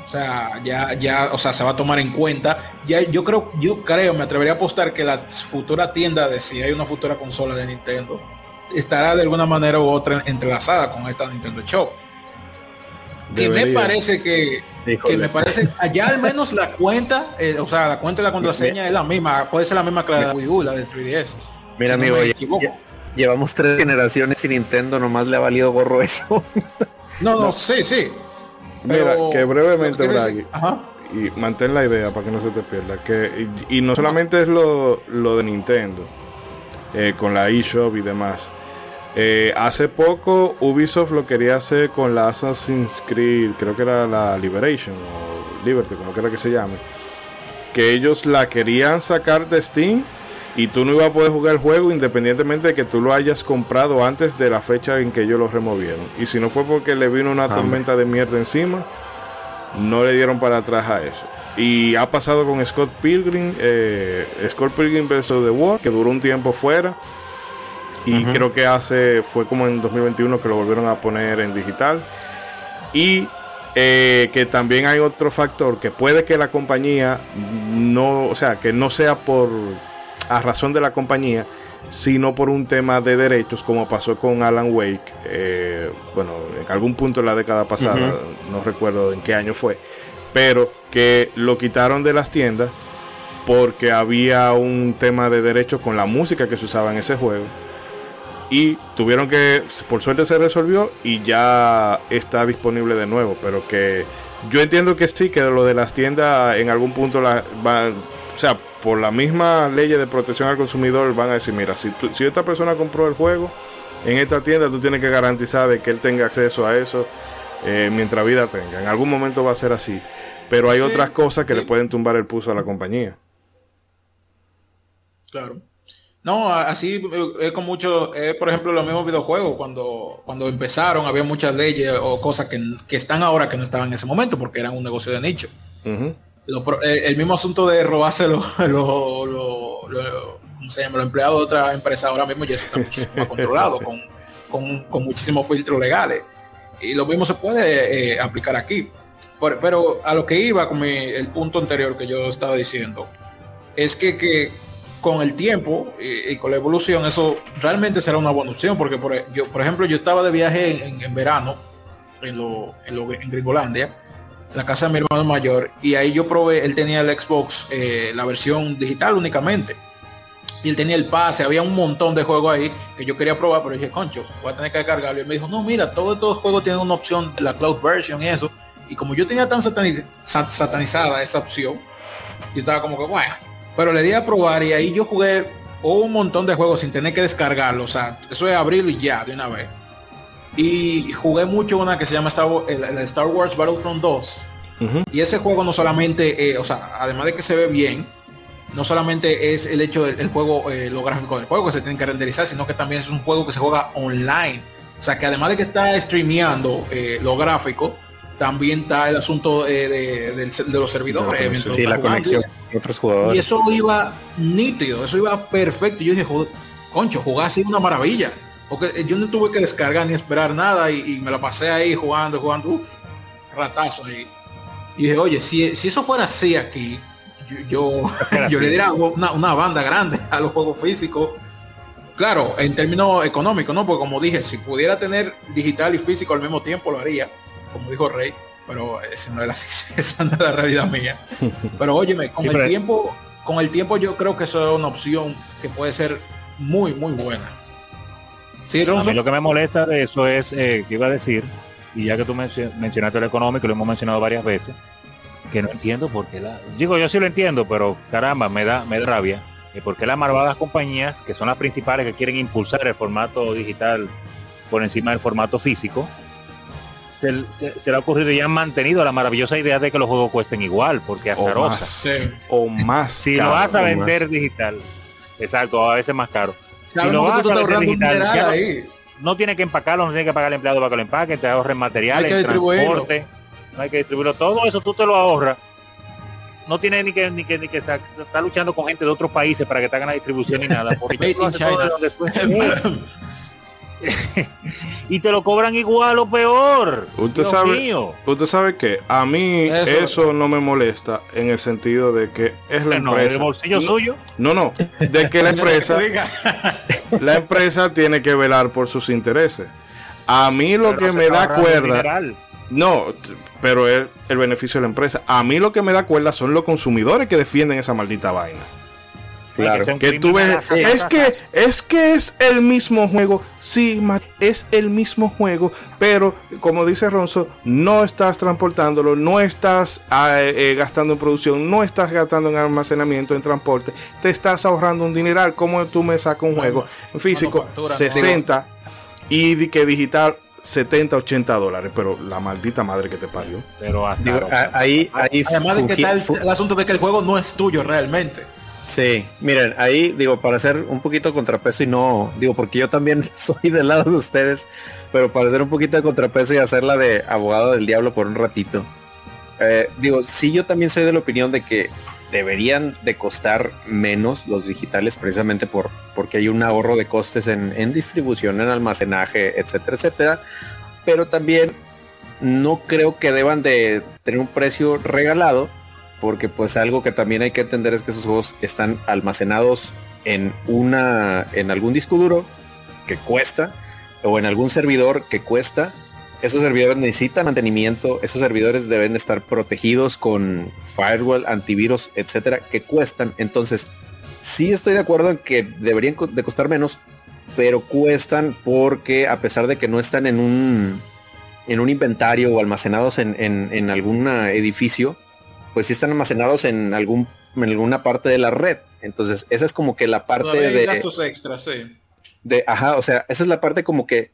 O sea, ya, ya, o sea, se va a tomar en cuenta. Ya, yo creo, yo creo, me atrevería a apostar que la futura tienda de si hay una futura consola de Nintendo estará de alguna manera u otra entrelazada con esta Nintendo Shop. Que me parece que que me parece, allá al menos la cuenta, eh, o sea, la cuenta de la contraseña es la misma, puede ser la misma que la de Wii U, la de 3DS. Mira, amigo, llevamos tres generaciones y Nintendo nomás le ha valido gorro eso. no, no, sí, sí. Mira, que brevemente, y mantén la idea para que no se te pierda, que y, no solamente es lo, lo de Nintendo. eh, con la eShop y demás. Eh, hace poco Ubisoft lo quería hacer con la Assassin's Creed, creo que era la Liberation o Liberty, como quiera que se llame. Que ellos la querían sacar de Steam y tú no ibas a poder jugar el juego independientemente de que tú lo hayas comprado antes de la fecha en que ellos lo removieron. Y si no fue porque le vino una tormenta de mierda encima, no le dieron para atrás a eso. Y ha pasado con Scott Pilgrim, eh, Scott Pilgrim vs. The War, que duró un tiempo fuera. Y creo que hace, fue como en 2021 que lo volvieron a poner en digital. Y eh, que también hay otro factor que puede que la compañía no, o sea, que no sea por a razón de la compañía, sino por un tema de derechos, como pasó con Alan Wake, eh, bueno, en algún punto en la década pasada, no recuerdo en qué año fue, pero que lo quitaron de las tiendas porque había un tema de derechos con la música que se usaba en ese juego. Y tuvieron que, por suerte se resolvió y ya está disponible de nuevo. Pero que yo entiendo que sí, que lo de las tiendas en algún punto la, va, o sea, por la misma ley de protección al consumidor van a decir, mira, si, si esta persona compró el juego en esta tienda, tú tienes que garantizar de que él tenga acceso a eso eh, mientras vida tenga. En algún momento va a ser así. Pero hay otras cosas que le pueden tumbar el pulso a la compañía. Claro. No, así eh, es con mucho, por ejemplo, los mismos videojuegos, cuando, cuando empezaron había muchas leyes o cosas que, están ahora que no estaban en ese momento porque eran un negocio de nicho. Eh, el mismo asunto de robarse los, se llama? los empleados de otra empresa ahora mismo ya está muchísimo controlado, con, con, muchísimos filtros legales. Y lo mismo se puede eh, aplicar aquí. pero a lo que iba con el punto anterior que yo estaba diciendo, es que, que con el tiempo y, con la evolución eso realmente será una buena opción, porque por, yo, por ejemplo yo estaba de viaje en, verano en, lo, en Gringolandia la casa de mi hermano mayor y ahí yo probé, él tenía el Xbox, eh, la versión digital únicamente. Y él tenía el pase, había un montón de juegos ahí que yo quería probar, pero dije, concho, voy a tener que cargarlo. Y él me dijo, no, mira, todos estos juegos tienen una opción, la cloud version y eso. Y como yo tenía tan satanizada esa opción, yo estaba como que, bueno, pero le di a probar y ahí yo jugué un montón de juegos sin tener que descargarlo. O sea, eso es abrirlo y ya, de una vez. Y jugué mucho una que se llama Star, Wars, el, Star Wars Battlefront 2. Y ese juego no solamente, eh, o sea, además de que se ve bien, no solamente es el hecho del juego, eh, lo gráfico del juego que se tiene que renderizar, sino que también es un juego que se juega online. O sea, que además de que está streameando eh, lo gráfico, también está el asunto de, los servidores. sí, la conexión otros jugadores. Y eso iba nítido, eso iba perfecto. Yo dije, concho, jugar así una maravilla. Porque yo no tuve que descargar ni esperar nada y, me la pasé ahí jugando, jugando, uff, ratazo ahí. Y dije, oye, si, si eso fuera así aquí, yo, yo, le diera una, banda grande a los juegos físicos. Claro, en términos económicos, ¿no? Porque como dije, si pudiera tener digital y físico al mismo tiempo lo haría, como dijo Rey, pero esa no es la, esa no es la realidad mía. Pero óyeme, con el tiempo, con el tiempo yo creo que eso es una opción que puede ser muy, muy buena a mí lo que me molesta de eso es eh, que iba a decir, y ya que tú mencionaste lo económico, lo hemos mencionado varias veces, que no entiendo por qué la. Digo, yo sí lo entiendo, pero caramba, me da, me da rabia. Eh, porque las malvadas compañías, que son las principales que quieren impulsar el formato digital por encima del formato físico, se, le ha ocurrido y han mantenido la maravillosa idea de que los juegos cuesten igual, porque azarosa. O más. si lo vas a vender digital, exacto, a veces más caro si no vas a digital, no, tiene que empacarlo, no tiene que pagar al empleado para que lo empaque, te ahorren materiales, transporte, no hay que distribuirlo. Todo eso tú te lo ahorras. No tiene ni que ni que ni que estar luchando con gente de otros países para que te hagan la distribución ni nada. Porque y te lo cobran igual o peor. Usted sabe, usted sabe que a mí eso, no me molesta en el sentido de que es la empresa. ¿El bolsillo suyo? No, no, de que la empresa la empresa tiene que velar por sus intereses. A mí lo que me da cuerda no, pero es el beneficio de la empresa. A mí lo que me da cuerda son los consumidores que defienden esa maldita vaina. Claro. Que, tú ves, es que es que es el mismo juego, sí, es el mismo juego, pero como dice Ronzo, no estás transportándolo, no estás ah, eh, gastando en producción, no estás gastando en almacenamiento, en transporte, te estás ahorrando un dineral. Como tú me sacas un juego físico 60 y que digital 70, 80 dólares, pero la maldita madre que te parió. Pero ahí, ahí, además de que está el, asunto de que el juego no es tuyo realmente. Sí, miren, ahí digo, para hacer un poquito de contrapeso y no, digo, porque yo también soy del lado de ustedes, pero para hacer un poquito de contrapeso y hacerla de abogado del diablo por un ratito. Eh, digo, sí, yo también soy de la opinión de que deberían de costar menos los digitales precisamente por porque hay un ahorro de costes en, distribución, en almacenaje, etcétera, etcétera. Pero también no creo que deban de tener un precio regalado porque pues algo que también hay que entender es que esos juegos están almacenados en una en algún disco duro que cuesta o en algún servidor que cuesta esos servidores necesitan mantenimiento, esos servidores deben estar protegidos con firewall, antivirus, etcétera, que cuestan. Entonces, sí estoy de acuerdo en que deberían de costar menos, pero cuestan porque a pesar de que no están en un en un inventario o almacenados en, en, algún edificio, pues sí están almacenados en algún en alguna parte de la red. Entonces, esa es como que la parte de gastos extras, sí. De, ajá, o sea, esa es la parte como que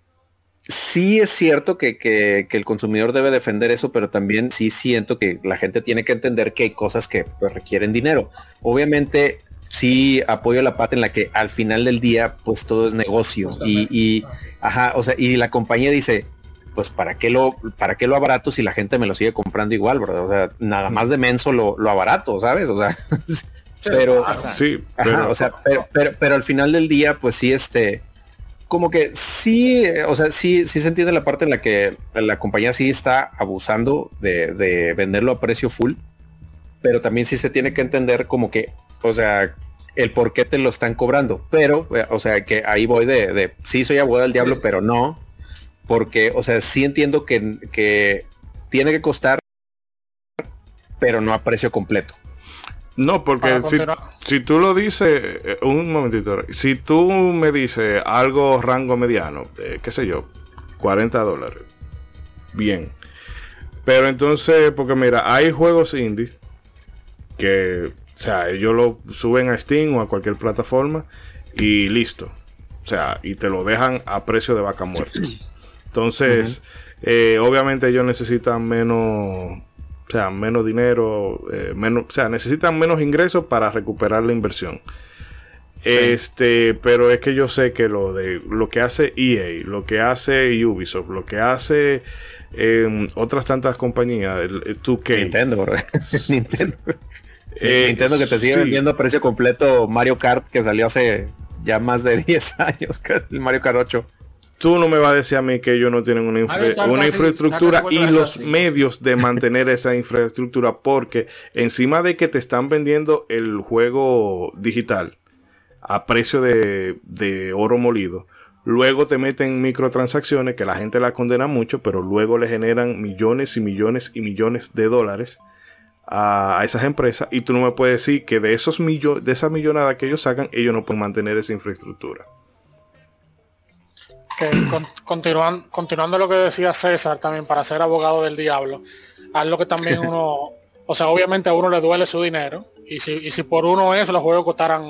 sí es cierto que, el consumidor debe defender eso, pero también sí siento que la gente tiene que entender que hay cosas que pues, requieren dinero. Obviamente sí apoyo la parte en la que al final del día pues todo es negocio y, ajá, o sea, y la compañía dice, pues para qué lo, para qué lo abarato si la gente me lo sigue comprando igual, ¿verdad? O sea, nada más de menso lo, lo abarato, ¿sabes? O sea, pero sí, o sea, pero, pero al final del día, pues sí, este, como que sí, o sea, sí, sí se entiende la parte en la que la compañía sí está abusando de, venderlo a precio full, pero también sí se tiene que entender como que, o sea, el por qué te lo están cobrando. Pero, o sea, que ahí voy de, de sí soy abogado del diablo, pero no, porque, o sea, sí entiendo que, que tiene que costar, pero no a precio completo. No, porque si, tú lo dices, eh, un momentito, si tú me dices algo rango mediano, qué sé yo, 40 dólares, bien. Pero entonces, porque mira, hay juegos indie que, o sea, ellos lo suben a Steam o a cualquier plataforma y listo. O sea, y te lo dejan a precio de vaca muerta. Entonces, eh, obviamente ellos necesitan menos o sea, menos dinero, eh, menos, o sea, necesitan menos ingresos para recuperar la inversión. Este, pero es que yo sé que lo de lo que hace EA, lo que hace Ubisoft, lo que hace em, otras tantas compañías, el, 2K. Nintendo, Nintendo. Eh, Nintendo que te sigue vendiendo a precio completo Mario Kart que salió hace ya más de 10 años, el Mario Kart 8 tú no me vas a decir a mí que ellos no tienen una, una infraestructura y los medios de mantener esa infraestructura porque encima de que te están vendiendo el juego digital a precio de, de oro molido, luego te meten microtransacciones que la gente la condena mucho, pero luego le generan millones y millones y millones de dólares a, esas empresas y tú no me puedes decir que de esos millones de esa millonada que ellos sacan, ellos no pueden mantener esa infraestructura que continuando lo que decía César también para ser abogado del diablo, algo que también uno, o sea, obviamente a uno le duele su dinero y si, y si por uno es, los juegos costaran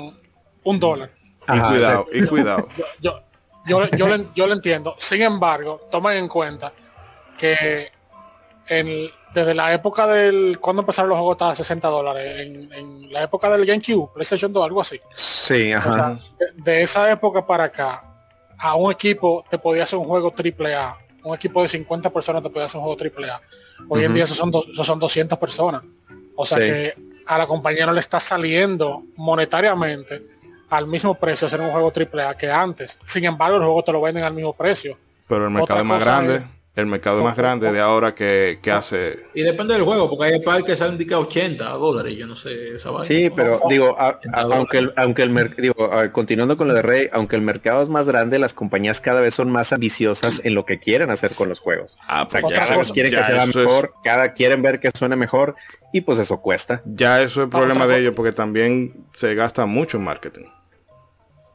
un dólar. y cuidado, y cuidado. Yo, yo, yo, lo, entiendo. Sin embargo, tomen en cuenta que en, desde la época del cuando empezaron los juegos a 60 dólares en, la época del GameCube PlayStation 2 algo así sí ajá. de, esa época para acá a un equipo te podía hacer un juego triple A. Un equipo de 50 personas te podía hacer un juego triple A. Hoy en día esos son, son 200 personas. O sea que a la compañía no le está saliendo monetariamente al mismo precio hacer un juego triple A que antes. Sin embargo, el juego te lo venden al mismo precio. Pero el mercado es más grande. El mercado más grande de ahora que, hace. Y depende del juego, porque hay parques que salen de 80 dólares, yo no sé esa Sí, pero digo, aunque el, aunque el mercado, continuando con lo de Rey, aunque el mercado es más grande, las compañías cada vez son más ambiciosas en lo que quieren hacer con los juegos. Ah, o sea, pues cada vez quieren que sea mejor, cada quieren ver que suene mejor y pues eso cuesta. Ya eso es el problema de ellos, porque también se gasta mucho en marketing.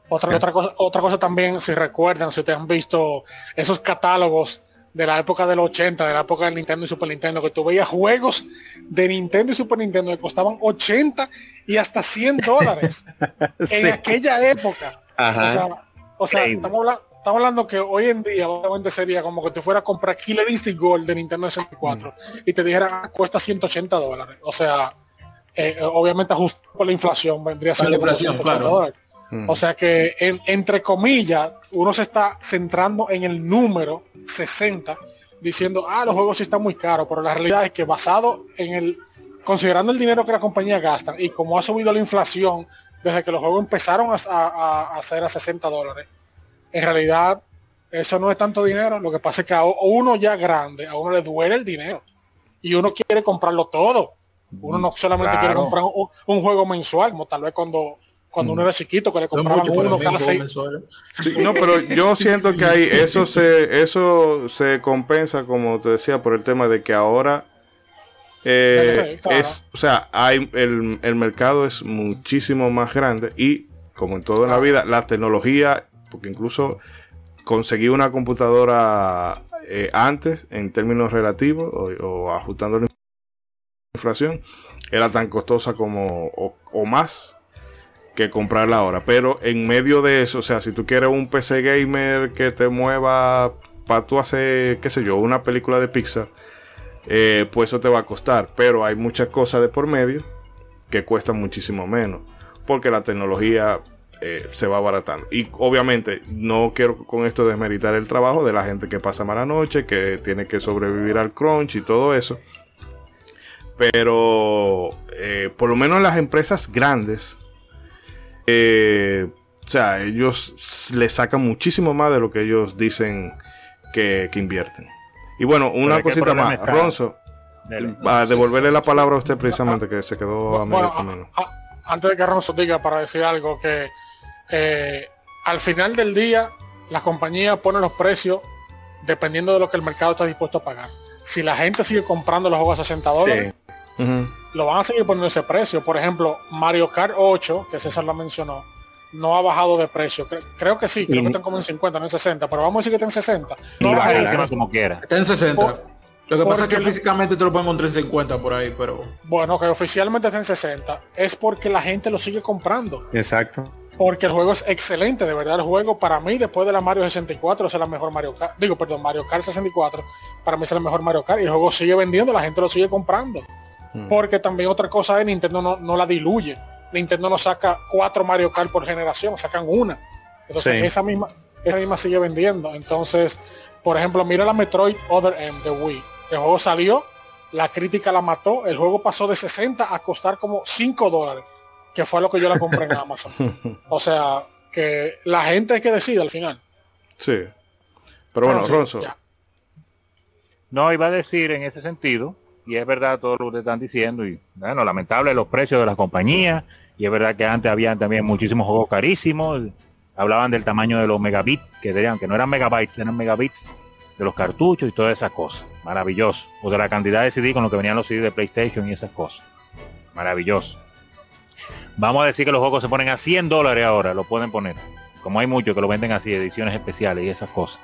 Otra, otra, cosa, otra cosa también, si recuerdan, si ustedes han visto esos catálogos de la época del 80, de la época del Nintendo y Super Nintendo, que tú veías juegos de Nintendo y Super Nintendo que costaban 80 y hasta 100 dólares en aquella época. O sea, estamos, hablando, que hoy en día obviamente sería como que te fuera a comprar Killer Instinct Gold de Nintendo 64 mm. y te dijera ah, cuesta 180 dólares. O sea, eh, obviamente ajustado por la inflación vendría siendo la inflación, dólares. Mm. O sea que, entre comillas, uno se está centrando en el número 60, diciendo, ah, los juegos sí están muy caros, pero la realidad es que basado en el, considerando el dinero que la compañía gasta y como ha subido la inflación desde que los juegos empezaron a, a, a ser a 60 dólares, en realidad eso no es tanto dinero, lo que pasa es que a uno ya grande, a uno le duele el dinero y uno quiere comprarlo todo. Uno no solamente quiere comprar un, un, juego mensual, como tal vez cuando cuando uno era chiquito que le compraban uno cada seis. no, pero yo siento que ahí eso se, eso se compensa, como te decía, por el tema de que ahora eh, es, o sea, hay el, el, mercado es muchísimo más grande y como en toda la vida, la tecnología, porque incluso conseguí una computadora eh, antes en términos relativos o, ajustando la inflación, era tan costosa como o más que comprarla ahora. Pero en medio de eso, o sea, si tú quieres un PC gamer que te mueva para tú hacer, qué sé yo, una película de Pixar, eh, pues eso te va a costar. Pero hay muchas cosas de por medio que cuestan muchísimo menos. Porque la tecnología eh, se va abaratando. Y obviamente no quiero con esto desmeritar el trabajo de la gente que pasa mala noche, que tiene que sobrevivir al crunch y todo eso. Pero eh, por lo menos las empresas grandes eh, o sea, ellos le sacan muchísimo más de lo que ellos dicen que, invierten. Y bueno, una cosita más, Ronzo, a devolverle la palabra a usted precisamente, que se quedó a medio camino. antes de que Ronzo diga para decir algo, que eh, al final del día la compañía pone los precios dependiendo de lo que el mercado está dispuesto a pagar. Si la gente sigue comprando los juegos a 60 dólares, lo van a seguir poniendo ese precio. Por ejemplo, Mario Kart 8, que César lo mencionó, no ha bajado de precio. Creo, que sí, creo que están como en 50, no en 60, pero vamos a decir que está en 60. No baja como quiera. Está en 60. lo que pasa es que físicamente te lo pueden encontrar en 50 por ahí, pero... Bueno, que oficialmente está en 60. Es porque la gente lo sigue comprando. Exacto. Porque el juego es excelente, de verdad. El juego para mí, después de la Mario 64, es la mejor Mario Kart. Digo, perdón, Mario Kart 64, para mí es el mejor Mario Kart. Y el juego sigue vendiendo, la gente lo sigue comprando. Mm. Porque también otra cosa es Nintendo no, la diluye. Nintendo no saca cuatro Mario Kart por generación, sacan una. Entonces esa misma, esa misma sigue vendiendo. Entonces, por ejemplo, mira la Metroid Other M de Wii. El juego salió, la crítica la mató, el juego pasó de 60 a costar como 5 dólares, que fue lo que yo la compré en Amazon. o sea, que la gente es que decide al final. Sí. Pero bueno, Ronzo. No, iba a decir en ese sentido y es verdad todo lo que están diciendo y bueno, lamentable los precios de las compañías y es verdad que antes habían también muchísimos juegos carísimos, hablaban del tamaño de los megabits, que dirían que no eran megabytes, eran megabits de los cartuchos y todas esas cosas, maravilloso, o de la cantidad de CD con lo que venían los CD de PlayStation y esas cosas, maravilloso. Vamos a decir que los juegos se ponen a 100 dólares ahora, lo pueden poner, como hay muchos que lo venden así, ediciones especiales y esas cosas.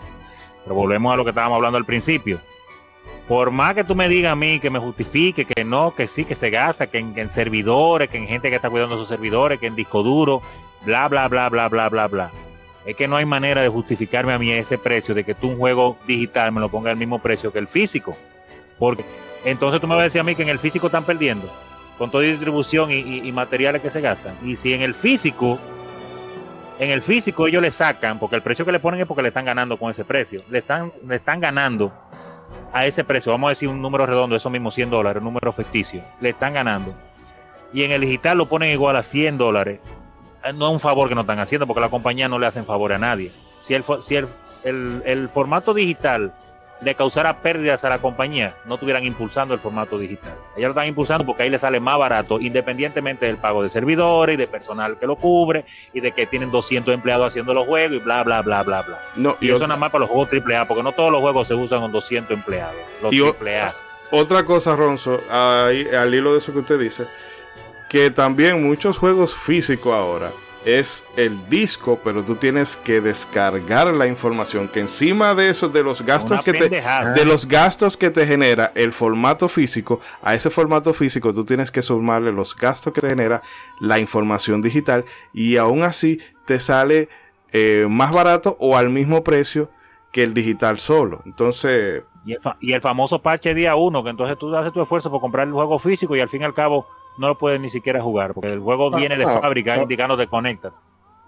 Pero volvemos a lo que estábamos hablando al principio por más que tú me digas a mí que me justifique, que no, que sí, que se gasta, que en, servidores, que en gente que está cuidando sus servidores, que en disco duro, bla, bla, bla, bla, bla, bla, bla. Es que no hay manera de justificarme a mí ese precio de que tú un juego digital me lo ponga al mismo precio que el físico. Porque entonces tú me vas a decir a mí que en el físico están perdiendo con toda distribución y, materiales que se gastan. Y si en el físico, en el físico ellos le sacan, porque el precio que le ponen es porque le están ganando con ese precio, le están, le están ganando a ese precio, vamos a decir un número redondo, eso mismo 100 dólares, un número ficticio, le están ganando. Y en el digital lo ponen igual a 100 dólares. Eh, no es un favor que no están haciendo porque la compañía no le hacen favor a nadie. Si el, si el, el, formato digital le causara pérdidas a la compañía, no estuvieran impulsando el formato digital. Ellos lo están impulsando porque ahí le sale más barato, independientemente del pago de servidores y de personal que lo cubre y de que tienen 200 empleados haciendo los juegos y bla, bla, bla, bla, bla. No, y, eso nada más para los juegos AAA, porque no todos los juegos se usan con 200 empleados. Los AAA. Otra cosa, Ronzo, al hilo de eso que usted dice, que también muchos juegos físicos ahora es el disco, pero tú tienes que descargar la información que encima de eso de los gastos que te de los gastos que te genera el formato físico, a ese formato físico tú tienes que sumarle los gastos que te genera la información digital y aún así te sale eh, más barato o al mismo precio que el digital solo. Entonces, y el, famoso parche día uno, que entonces tú haces tu esfuerzo por comprar el juego físico y al fin y al cabo no lo puedes ni siquiera jugar, porque el juego viene de fábrica indicando de conecta.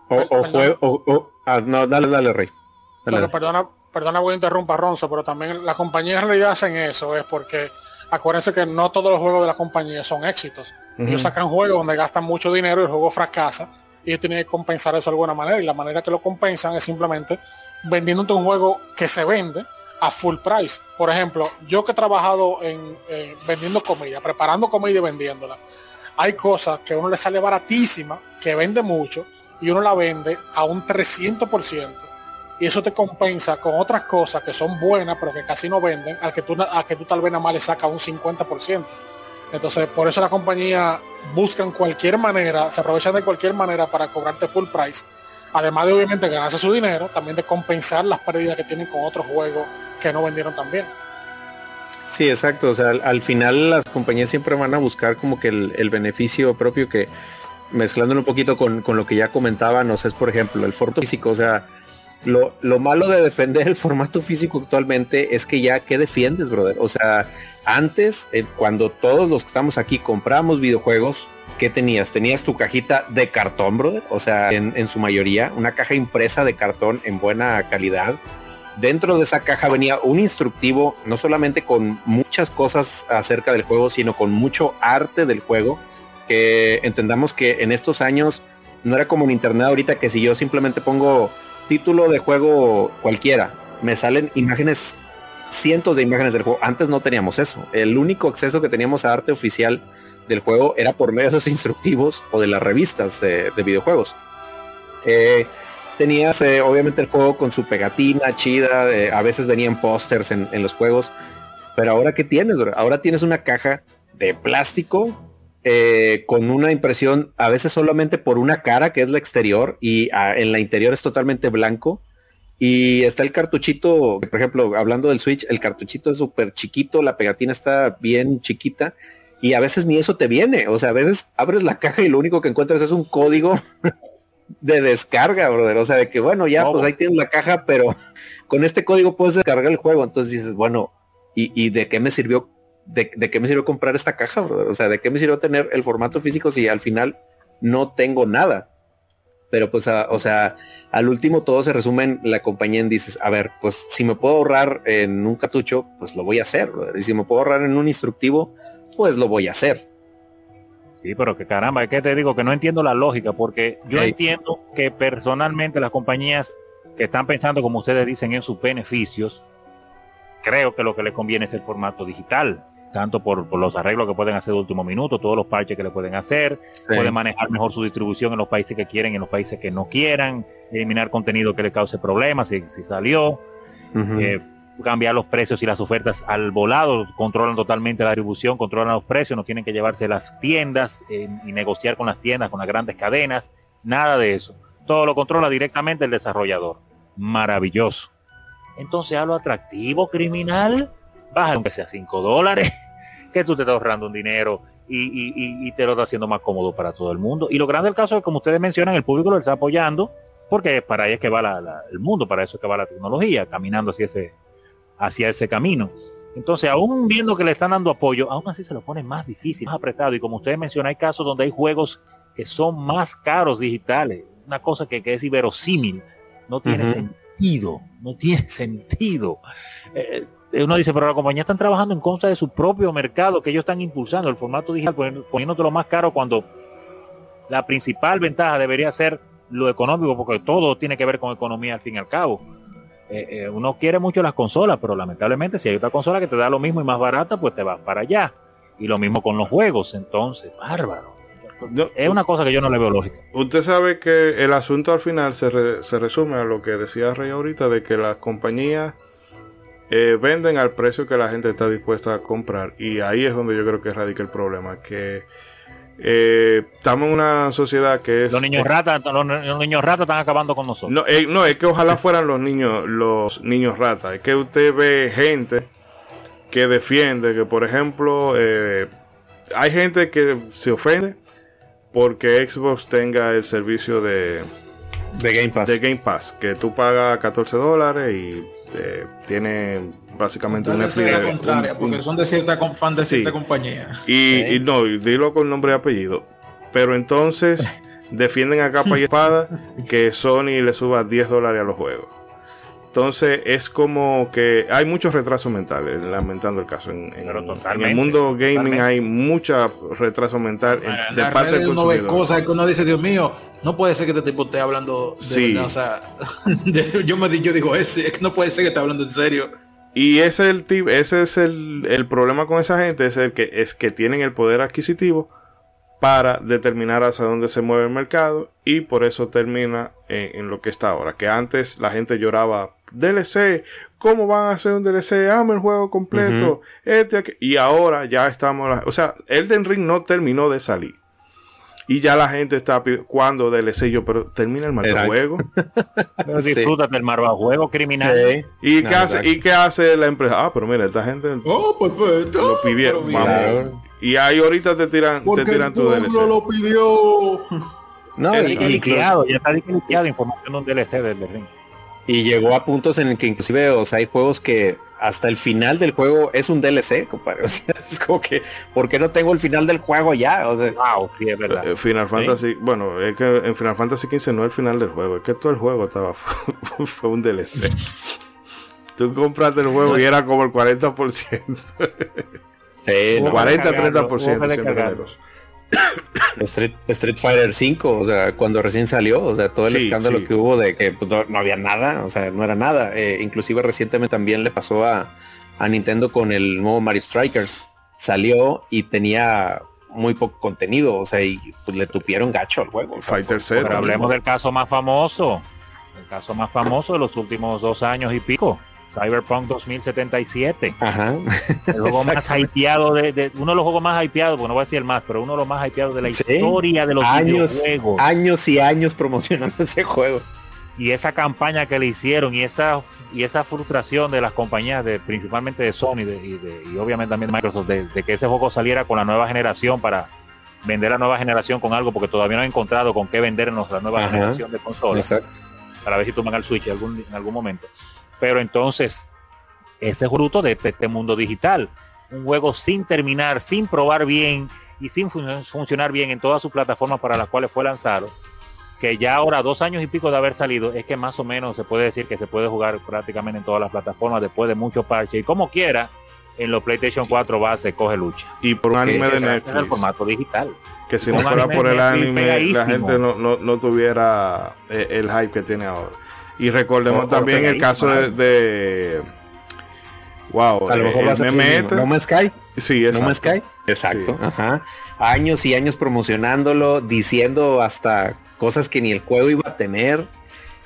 O, o juego, o, ah, no, dale, dale, Rey. perdona, perdona, voy a interrumpir Ronzo, pero también las compañías en realidad hacen eso, es porque acuérdense que no todos los juegos de la compañía son éxitos. Ellos sacan juegos donde gastan mucho dinero y el juego fracasa y ellos tienen que compensar eso de alguna manera y la manera que lo compensan es simplemente vendiéndote un juego que se vende a full price. Por ejemplo, yo que he trabajado en vendiendo comida, preparando comida y vendiéndola, hay cosas que a uno le sale baratísima, que vende mucho, y uno la vende a un 300%. Y eso te compensa con otras cosas que son buenas, pero que casi no venden, al que tú, a que tú tal vez nada más le sacas un 50%. Entonces, por eso la compañía buscan cualquier manera, se aprovechan de cualquier manera para cobrarte full price además de obviamente ganarse su dinero, también de compensar las pérdidas que tienen con otros juegos que no vendieron también. Sí, exacto. O sea, al, final las compañías siempre van a buscar como que el, beneficio propio que mezclándolo un poquito con, lo que ya comentaba, no sé, es por ejemplo el formato físico. O sea, lo, malo de defender el formato físico actualmente es que ya, ¿qué defiendes, brother? O sea, antes, eh, cuando todos los que estamos aquí compramos videojuegos, ¿qué tenías? Tenías tu cajita de cartón, brother. O sea, en, su mayoría, una caja impresa de cartón en buena calidad. Dentro de esa caja venía un instructivo, no solamente con muchas cosas acerca del juego, sino con mucho arte del juego. Que entendamos que en estos años no era como en internet ahorita que si yo simplemente pongo título de juego cualquiera, me salen imágenes, cientos de imágenes del juego. Antes no teníamos eso. El único acceso que teníamos a arte oficial del juego era por medio de esos instructivos o de las revistas de, videojuegos. Eh, tenías eh, obviamente el juego con su pegatina chida, a veces venían pósters en, los juegos, pero ahora ¿qué tienes? Ahora tienes una caja de plástico eh, con una impresión a veces solamente por una cara que es la exterior y ah, en la interior es totalmente blanco. Y está el cartuchito, por ejemplo, hablando del Switch, el cartuchito es súper chiquito, la pegatina está bien chiquita y a veces ni eso te viene. O sea, a veces abres la caja y lo único que encuentras es un código de descarga, brother. O sea, de que bueno, ya, pues ahí tienes la caja, pero con este código puedes descargar el juego. Entonces dices, bueno, ¿y, de qué me sirvió? De, qué me sirvió comprar esta caja, brother? O sea, ¿de qué me sirvió tener el formato físico si al final no tengo nada? Pero pues, o sea, al último todo se resume en la compañía en dices, a ver, pues si me puedo ahorrar en un cartucho, pues lo voy a hacer. Brother. Y si me puedo ahorrar en un instructivo, pues lo voy a hacer. Sí, pero que caramba, es que te digo que no entiendo la lógica, porque yo entiendo que personalmente las compañías que están pensando, como ustedes dicen, en sus beneficios, creo que lo que les conviene es el formato digital, tanto por, los arreglos que pueden hacer de último minuto, todos los parches que le pueden hacer, pueden manejar mejor su distribución en los países que quieren, en los países que no quieran, eliminar contenido que le cause problemas si, si salió cambiar los precios y las ofertas al volado, controlan totalmente la distribución, controlan los precios, no tienen que llevarse las tiendas eh, y negociar con las tiendas, con las grandes cadenas, nada de eso. Todo lo controla directamente el desarrollador. Maravilloso. Entonces a lo atractivo criminal, baja aunque sea 5 dólares, que tú te estás ahorrando un dinero y, te lo está haciendo más cómodo para todo el mundo. Y lo grande del caso es, como ustedes mencionan, el público lo está apoyando, porque para ahí es que va el mundo, para eso es que va la tecnología, caminando hacia ese, hacia ese camino. Entonces, aún viendo que le están dando apoyo, aún así se lo pone más difícil, más apretado. Y como ustedes mencionan, hay casos donde hay juegos que son más caros digitales. Una cosa que, es inverosímil. No tiene sentido. No tiene sentido. Eh, uno dice, pero la compañía están trabajando en contra de su propio mercado que ellos están impulsando el formato digital, poniéndolo lo más caro cuando la principal ventaja debería ser lo económico, porque todo tiene que ver con economía al fin y al cabo eh, eh, uno quiere mucho las consolas, pero lamentablemente si hay otra consola que te da lo mismo y más barata, pues te vas para allá. Y lo mismo con los juegos, entonces, bárbaro. es una cosa que yo no le veo lógica. Usted sabe que el asunto al final se, resume a lo que decía Rey ahorita, de que las compañías eh, venden al precio que la gente está dispuesta a comprar. Y ahí es donde yo creo que radica el problema, que eh, estamos en una sociedad que es... Los niños ratas, los, niños ratas están acabando con nosotros. No, eh, no, es que ojalá fueran los niños, los niños ratas. Es que usted ve gente que defiende que, por ejemplo, eh, hay gente que se ofende porque Xbox tenga el servicio de, de Game Pass. De Game Pass, que tú pagas 14 dólares y tiene básicamente una de, contraria, porque son de cierta fan de cierta compañía. Y, no, dilo con nombre y apellido. Pero entonces defienden a capa y espada que Sony le suba 10 dólares a los juegos. Entonces es como que hay muchos retrasos mentales, lamentando el caso. En, el mundo gaming hay mucha retraso mental de parte del uno ve cosas que uno dice, Dios mío, no puede ser que este tipo esté hablando de sí. o sea, yo me yo digo, ese, no puede ser que esté hablando en serio. Y ese es el ese es el, problema con esa gente, es el que es que tienen el poder adquisitivo para determinar hacia dónde se mueve el mercado y por eso termina en, lo que está ahora. Que antes la gente lloraba DLC, ¿cómo van a hacer un DLC? Amo el juego completo. este, y ahora ya estamos, o sea, Elden Ring no terminó de salir. Y ya la gente está pidiendo, ¿cuándo DLC? Yo, pero termina el marco juego. Disfrútate el marco juego criminal. ¿Y, qué hace, ¿Y qué hace la empresa? Ah, pero mira, esta gente oh, perfecto. lo pidieron. Y ahí ahorita te tiran, te tiran tu DLC. lo pidió. No, y, y, ya está liqueado información de un DLC del Ring. Y llegó a puntos en el que inclusive, o sea, hay juegos que hasta el final del juego es un DLC, compadre. O sea, es como que, ¿por qué no tengo el final del juego ya? O sea, wow, sí, es verdad. Eh, final Fantasy, bueno, es que en Final Fantasy XV no es el final del juego, es que todo el juego estaba, fue un DLC. Tú compraste el juego y era como el 40%. sí, 40-30%. Street, Street, Fighter 5, o sea, cuando recién salió, o sea, todo el escándalo que hubo de que pues, no, había nada, o sea, no era nada. Eh, inclusive recientemente también le pasó a, Nintendo con el nuevo Mario Strikers. Salió y tenía muy poco contenido, o sea, y pues, le tupieron gacho al juego. Fighter Z. Pero hablemos del caso más famoso, el caso más famoso de los últimos dos años y pico. Cyberpunk 2077. Ajá. El juego más hypeado de, uno de los juegos más hypeados, bueno, no voy a decir el más, pero uno de los más hypeados de la historia de los años, videojuegos. Años y años promocionando ese juego. Y esa campaña que le hicieron y esa y esa frustración de las compañías, de, principalmente de Sony y, obviamente también de Microsoft, de, que ese juego saliera con la nueva generación para vender la nueva generación con algo, porque todavía no he encontrado con qué vender en la nueva generación de consolas. Para ver si toman el Switch algún, en algún momento. Pero entonces, ese es fruto de, este mundo digital. Un juego sin terminar, sin probar bien y sin funcionar bien en todas sus plataformas para las cuales fue lanzado, que ya ahora, dos años y pico de haber salido, es que más o menos se puede decir que se puede jugar prácticamente en todas las plataformas después de mucho parche. Y como quiera, en los PlayStation 4 base coge lucha. Y por un anime de Netflix. el formato digital. Que si no fuera por el anime, la gente no, tuviera eh, el hype que tiene ahora. Y recordemos también el caso de, Wow, a lo mejor eh, No Man's Sky. Sí, No Man's Sky. Exacto. Ajá. Años y años promocionándolo, diciendo hasta cosas que ni el juego iba a tener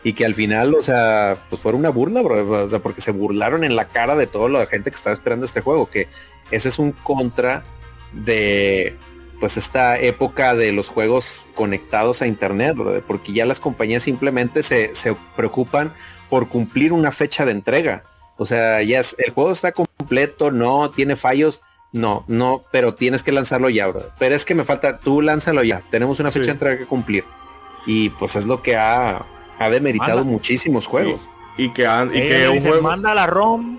y que al final, o sea, pues fuera una burla, bro. O sea, porque se burlaron en la cara de toda la gente que estaba esperando este juego, que ese es un contra de pues esta época de los juegos conectados a internet, porque ya las compañías simplemente se, preocupan por cumplir una fecha de entrega. O sea, ya el juego está completo, no tiene fallos, no, no, pero tienes que lanzarlo ya, bro. Pero es que me falta, tú lánzalo ya, tenemos una fecha de entrega que cumplir. Y pues es lo que ha, ha demeritado muchísimos juegos. Y, que, un manda la ROM,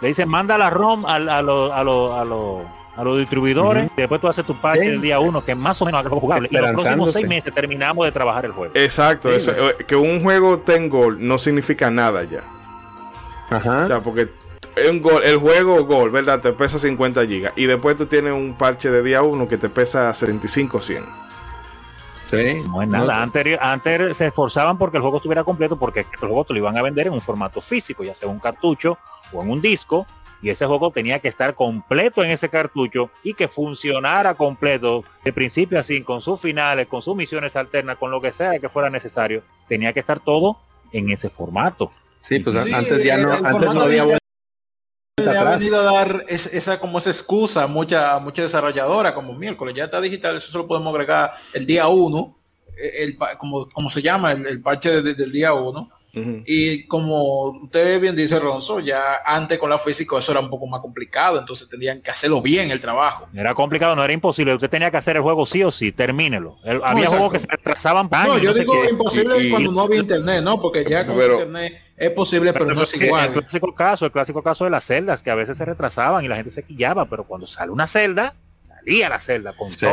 le dicen manda la ROM a, a los a lo, a los distribuidores, después tú haces tu parte el día uno, que más o menos algo jugable. Y los próximos seis meses terminamos de trabajar el juego. Exacto, eso, eh, que un juego tenga gol no significa nada ya. Ajá. O sea, porque un gol, el juego gol, ¿verdad? Te pesa 50 gigas. Y después tú tienes un parche de día uno que te pesa 75 100. Sí, no es nada. Antes, antes se esforzaban porque el juego estuviera completo, porque el juego te lo iban a vender en un formato físico, ya sea un cartucho o en un disco, y ese juego tenía que estar completo en ese cartucho y que funcionara completo de principio a fin, con sus finales, con sus misiones alternas, con lo que sea que fuera necesario, tenía que estar todo en ese formato. Sí, pues antes ya no, antes no había ha venido a dar esa como esa excusa mucha mucha desarrolladora como miércoles ya está digital eso solo podemos agregar el día 1 e, el, como, como se llama el, parche del día 1 y como usted bien dice Ronzo, ya antes con la física eso era un poco más complicado, entonces tenían que hacerlo bien el trabajo. Era complicado, no era imposible, usted tenía que hacer el juego sí o sí, termínelo. había juegos que se retrasaban No, yo digo imposible cuando no había internet, ¿no? Porque ya con internet es posible, pero, no es igual. El clásico caso, el clásico caso de las celdas, que a veces se retrasaban y la gente se quillaba, pero cuando sale una celda, salía la celda con todo.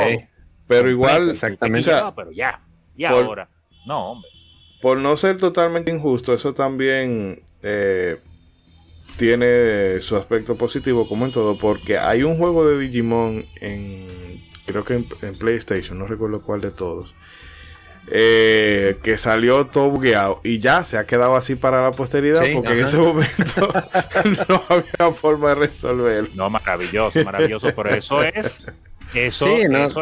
Pero igual, exactamente. pero ya, y ahora, no, hombre por no ser totalmente injusto, eso también eh, tiene su aspecto positivo, como en todo, porque hay un juego de Digimon en, creo que en, PlayStation, no recuerdo cuál de todos, eh, que salió todo bugueado y ya se ha quedado así para la posteridad, porque en ese momento no había forma de resolverlo. No, maravilloso, maravilloso, pero eso es eso,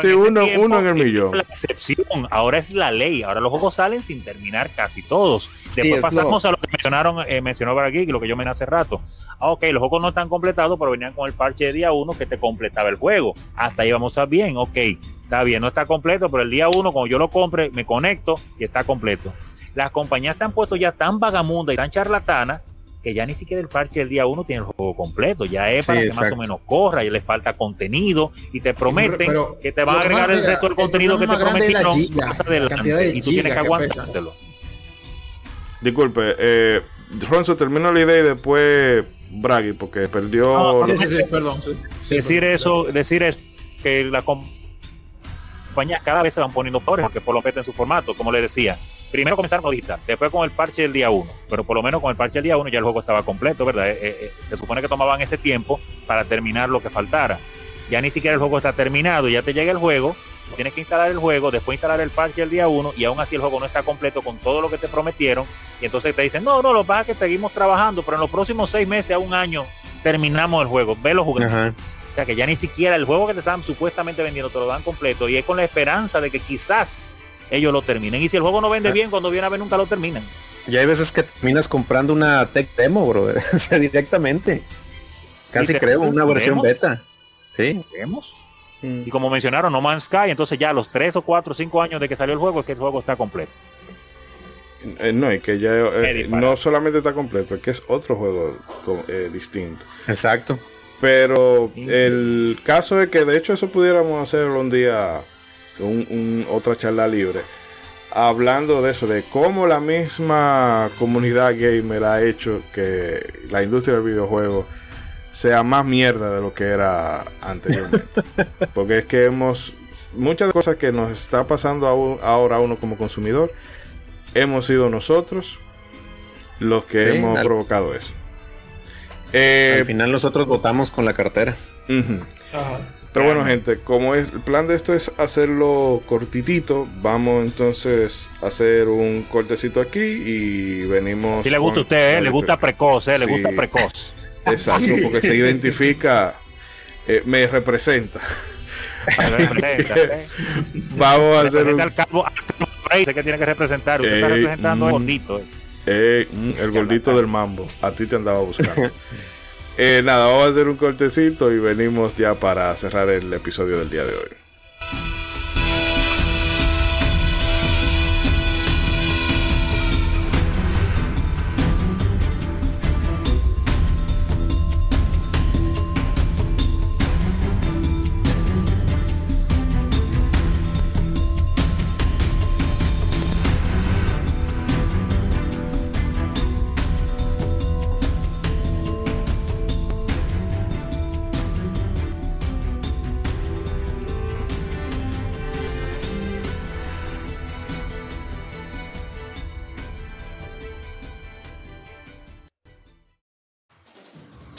sí, uno, en el millón. La excepción, ahora es la ley. Ahora los juegos salen sin terminar casi todos. Después pasamos a lo que mencionaron, eh, mencionó para aquí, lo que yo me hace rato. Ah, ok, los juegos no están completados, pero venían con el parche de día uno que te completaba el juego. Hasta ahí vamos a bien, ok, está bien, no está completo, pero el día uno, cuando yo lo compre, me conecto y está completo. Las compañías se han puesto ya tan vagamundas y tan charlatanas que ya ni siquiera el parche del día uno tiene el juego completo, ya es para que más o menos corra y le falta contenido y te prometen que te van a agregar el resto del contenido que te prometieron más adelante y tú tienes que aguantártelo. Disculpe, eh, Ronzo termina la idea y después Bragui porque perdió. perdón, decir eso, decir es que las compañías cada vez se van poniendo pobres porque por lo meten en su formato, como le decía primero comenzaron con digital, después con el parche del día 1, pero por lo menos con el parche del día 1 ya el juego estaba completo, ¿verdad? Eh, eh, eh, se supone que tomaban ese tiempo para terminar lo que faltara. Ya ni siquiera el juego está terminado, ya te llega el juego, tienes que instalar el juego, después instalar el parche del día 1 y aún así el juego no está completo con todo lo que te prometieron y entonces te dicen, no, no, lo que pasa es que seguimos trabajando, pero en los próximos seis meses a un año terminamos el juego, ve los jugadores. O sea que ya ni siquiera el juego que te estaban supuestamente vendiendo te lo dan completo y es con la esperanza de que quizás ellos lo terminen. Y si el juego no vende ah. bien, cuando viene a ver nunca lo terminan. Y hay veces que terminas comprando una tech demo, bro. o sea, directamente. Casi creo, una versión beta. Sí. ¿Vemos? Mm. Y como mencionaron, No Man's Sky, entonces ya los 3 o 4 o 5 años de que salió el juego, es que el juego está completo. Eh, no, es que ya eh, no solamente está completo, es que es otro juego eh, distinto. Exacto. Pero el caso es que de hecho eso pudiéramos hacerlo un día un, otra charla libre, hablando de eso, de cómo la misma comunidad gamer ha hecho que la industria del videojuego sea más mierda de lo que era anteriormente. Porque es que hemos, muchas cosas que nos está pasando ahora a uno como consumidor, hemos sido nosotros los que hemos provocado eso. al eh, final nosotros votamos con la cartera. Pero bueno, gente, como es, el plan de esto es hacerlo cortitito, vamos entonces a hacer un cortecito aquí y venimos. Si le gusta a usted, ¿eh? le gusta precoz, ¿eh? le gusta precoz. Exacto, porque se identifica, eh, me representa. vamos a hacer un... al calvo, que tiene que representar, usted está representando el gordito. Mm, el gordito del mambo, a ti te andaba buscando. Eh, nada, vamos a hacer un cortecito y venimos ya para cerrar el episodio del día de hoy.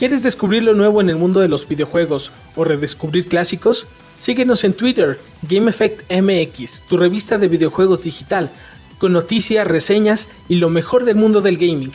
¿Quieres descubrir lo nuevo en el mundo de los videojuegos o redescubrir clásicos? Síguenos en Twitter, Game Effect MX, tu revista de videojuegos digital, con noticias, reseñas y lo mejor del mundo del gaming.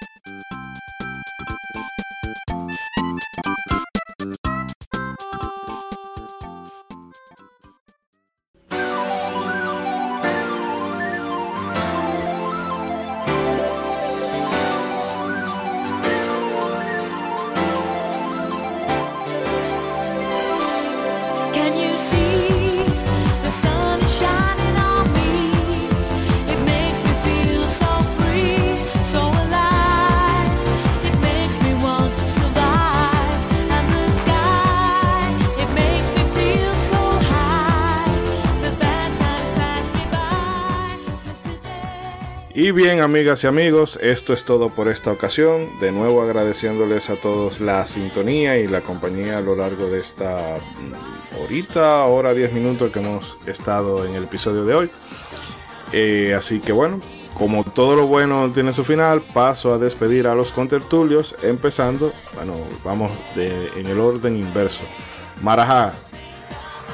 Y bien, amigas y amigos, esto es todo por esta ocasión. De nuevo agradeciéndoles a todos la sintonía y la compañía a lo largo de esta mm, horita, hora 10 minutos que hemos estado en el episodio de hoy. Eh, así que bueno, como todo lo bueno tiene su final, paso a despedir a los contertulios, empezando, bueno, vamos en el orden inverso. Marajá,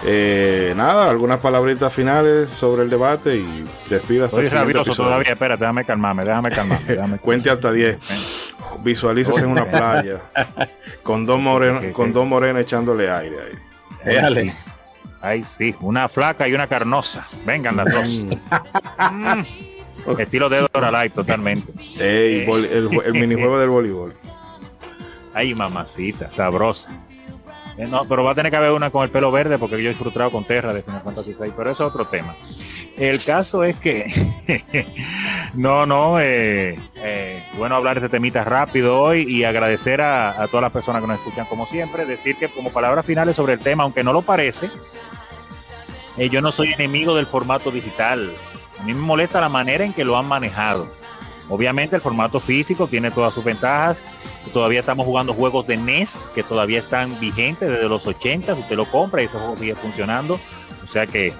eh, nada, algunas palabritas finales sobre el debate y despida hasta Estoy rabioso episodio. todavía, espérate, déjame calmarme, déjame calmarme. déjame Cuente hasta 10. Visualícese en una playa con dos morenas, Ok, con dos morenas echándole aire ahí. Ay, Déjale. sí. Ay, sí, una flaca y una carnosa. Vengan las dos. Mm. Estilo de Dora Light, totalmente. Ey, Eh. el, el minijuego del voleibol. Ay, mamacita, sabrosa. Eh, no, pero va a tener que haber una con el pelo verde porque yo he frustrado con Terra de Final Fantasy VI, pero eso es otro tema. El caso es que no, no, eh, eh, bueno hablar de este temita rápido hoy y agradecer a, todas las personas que nos escuchan como siempre, decir que como palabras finales sobre el tema, aunque no lo parece, yo no soy enemigo del formato digital. A mí me molesta la manera en que lo han manejado. Obviamente el formato físico tiene todas sus ventajas. Todavía estamos jugando juegos de NES que todavía están vigentes desde los 80. Usted lo compra y ese juego sigue funcionando. O sea que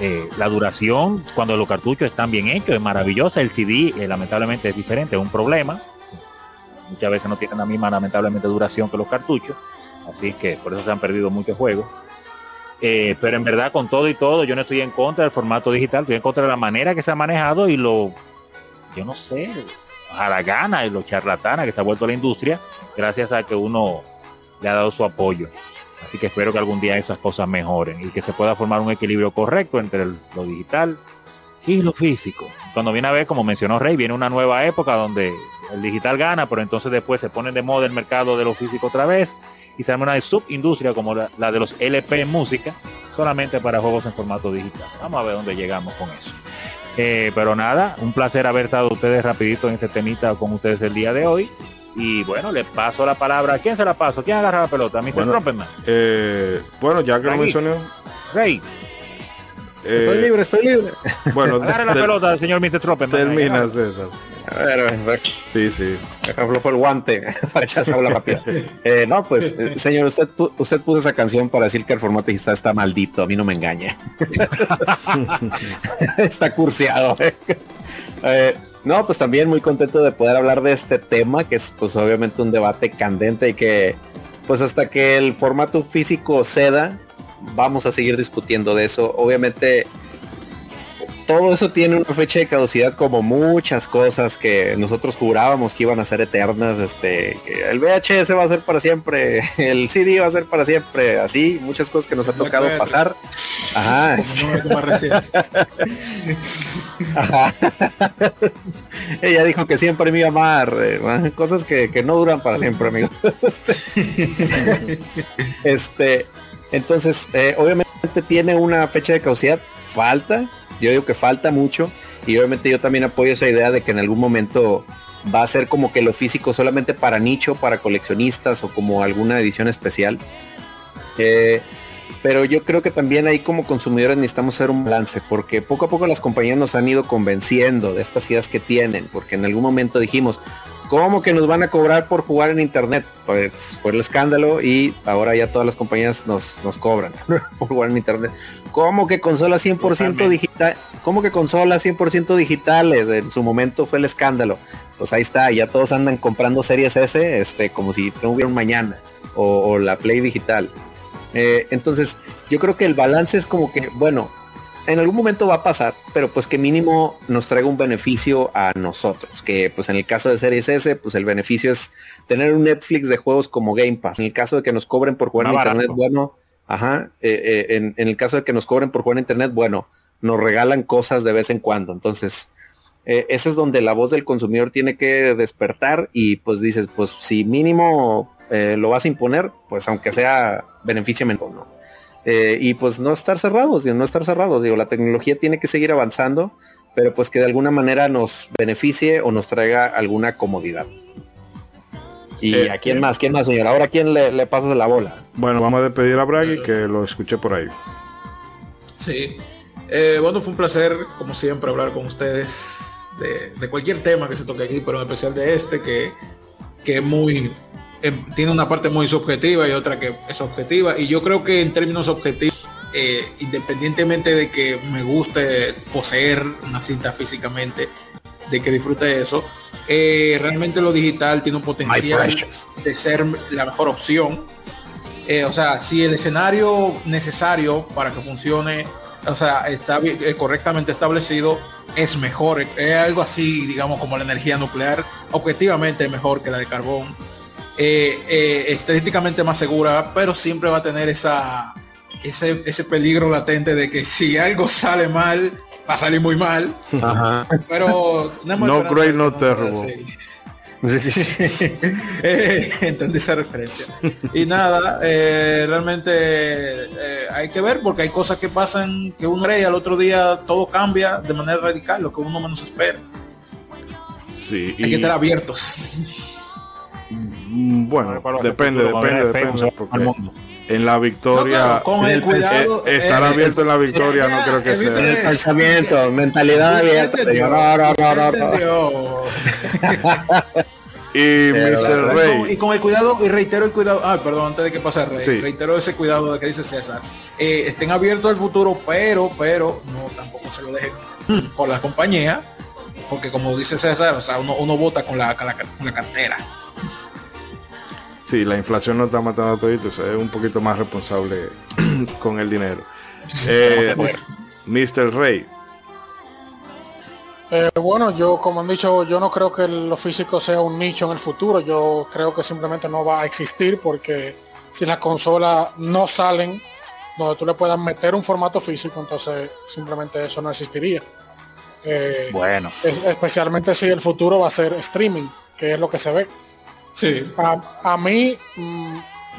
eh, la duración, cuando los cartuchos están bien hechos, es maravillosa. El CD eh, lamentablemente es diferente, es un problema. Muchas veces no tienen la misma lamentablemente duración que los cartuchos. Así que por eso se han perdido muchos juegos. Eh, pero en verdad con todo y todo yo no estoy en contra del formato digital, estoy en contra de la manera que se ha manejado y lo, yo no sé, gana y lo charlatana que se ha vuelto la industria gracias a que uno le ha dado su apoyo. Así que espero que algún día esas cosas mejoren y que se pueda formar un equilibrio correcto entre lo digital y lo físico. Cuando viene a ver, como mencionó Rey, viene una nueva época donde el digital gana, pero entonces después se pone de moda el mercado de lo físico otra vez y se arma una subindustria como la, la de los LP en música, solamente para juegos en formato digital. Vamos a ver dónde llegamos con eso. Eh, pero nada, un placer haber estado ustedes rapidito en este temita con ustedes el día de hoy. Y bueno, le paso la palabra. ¿A quién se la paso? ¿Quién agarra la pelota? ¿Mr. Bueno? Eh, bueno, ya que lo mencioné, Rey, eh, Estoy libre, estoy libre. Bueno, agarra la pelota señor Mr. Tromperman. termina César. Sí, sí. ejemplo fue el guante para rápida. Eh, no, pues, eh, señor, usted, usted puso esa canción para decir que el formato digital está maldito. A mí no me engaña. está curseado. eh. Eh, no, pues también muy contento de poder hablar de este tema, que es pues obviamente un debate candente y que pues hasta que el formato físico ceda, vamos a seguir discutiendo de eso. Obviamente todo eso tiene una fecha de caducidad como muchas cosas que nosotros jurábamos que iban a ser eternas. Este, el VHS va a ser para siempre, el CD va a ser para siempre, así, muchas cosas que nos ha tocado pasar. Ajá. Ella dijo que siempre me iba a amar, eh, cosas que, que no duran para siempre, amigo. Este, este, entonces, eh, obviamente tiene una fecha de caducidad, falta, yo digo que falta mucho, y obviamente yo también apoyo esa idea de que en algún momento va a ser como que lo físico solamente para nicho, para coleccionistas o como alguna edición especial. Eh, pero yo creo que también ahí como consumidores necesitamos hacer un balance, porque poco a poco las compañías nos han ido convenciendo de estas ideas que tienen, porque en algún momento dijimos, ¿Cómo que nos van a cobrar por jugar en internet? Pues fue el escándalo y ahora ya todas las compañías nos, nos cobran por jugar en internet. ¿Cómo que consolas 100% Totalmente. digital? ¿Cómo que consolas 100% digitales? En su momento fue el escándalo. Pues ahí está, ya todos andan comprando series S, este, como si no hubiera un mañana, o, o la Play digital. Eh, entonces, yo creo que el balance es como que, bueno, en algún momento va a pasar, pero pues que mínimo nos traiga un beneficio a nosotros, que pues en el caso de Series S, pues el beneficio es tener un Netflix de juegos como Game Pass. En el caso de que nos cobren por jugar en internet, bueno, ajá, eh, eh, en, en el caso de que nos cobren por jugar en internet, bueno, nos regalan cosas de vez en cuando. Entonces, eh, ese es donde la voz del consumidor tiene que despertar y pues dices, pues si mínimo eh, lo vas a imponer, pues aunque sea beneficio menor, ¿no? Eh, y pues no estar cerrados, digo, no estar cerrados, digo, la tecnología tiene que seguir avanzando, pero pues que de alguna manera nos beneficie o nos traiga alguna comodidad. ¿Y Eh, a quién más? ¿Quién más, señor? Ahora, ¿quién le, le paso de la bola? Bueno, vamos a despedir a Bragi que lo escuché por ahí. Sí. Eh, bueno, fue un placer, como siempre, hablar con ustedes de, de cualquier tema que se toque aquí, pero en especial de este, que, que es muy, eh, tiene una parte muy subjetiva y otra que es objetiva. Y yo creo que en términos objetivos, eh, independientemente de que me guste poseer una cinta físicamente, de que disfrute eso, eh, realmente lo digital tiene un potencial de ser la mejor opción. Eh, o sea, si el escenario necesario para que funcione, o sea, está eh, correctamente establecido, es mejor. Es algo así, digamos, como la energía nuclear, objetivamente mejor que la de carbón. Eh, eh, estadísticamente más segura, pero siempre va a tener esa, ese, ese peligro latente de que si algo sale mal, va a salir muy mal. Ajá. Pero tenemos No great, no no terrible. Eh, entendí esa referencia. Y nada, eh, realmente eh, hay que ver porque hay cosas que pasan que uno cree y al otro día todo cambia de manera radical, lo que uno menos espera. Sí, Hay que estar abiertos. Mm, bueno, depende, futuros, depende, depende, porque mundo. en la No, victoria, claro, con el cuidado. eh, estar eh, abierto en la victoria ya, no creo que sea. eso. Pensamiento, mentalidad abierta. No, no, no, no, no. Y Mr. Rey, No, y con el cuidado, y reitero el cuidado, ah, perdón, antes de que pase Rey, Sí. reitero ese cuidado de que dice César. Eh, estén abiertos al futuro, pero, pero, no tampoco se lo dejen por la compañía, porque como dice César, o sea, uno, uno vota con la, con la, con la cartera. Sí, la inflación no está matando a toditos, es un poquito más responsable con el dinero. Eh, Mr. Rey, Eh, bueno, yo como han dicho, yo no creo que lo físico sea un nicho en el futuro. Yo creo que simplemente no va a existir porque si las consolas no salen donde tú le puedas meter un formato físico, entonces simplemente eso no existiría. Eh, Bueno, es- especialmente si el futuro va a ser streaming, que es lo que se ve. Sí. A, a mí, mm,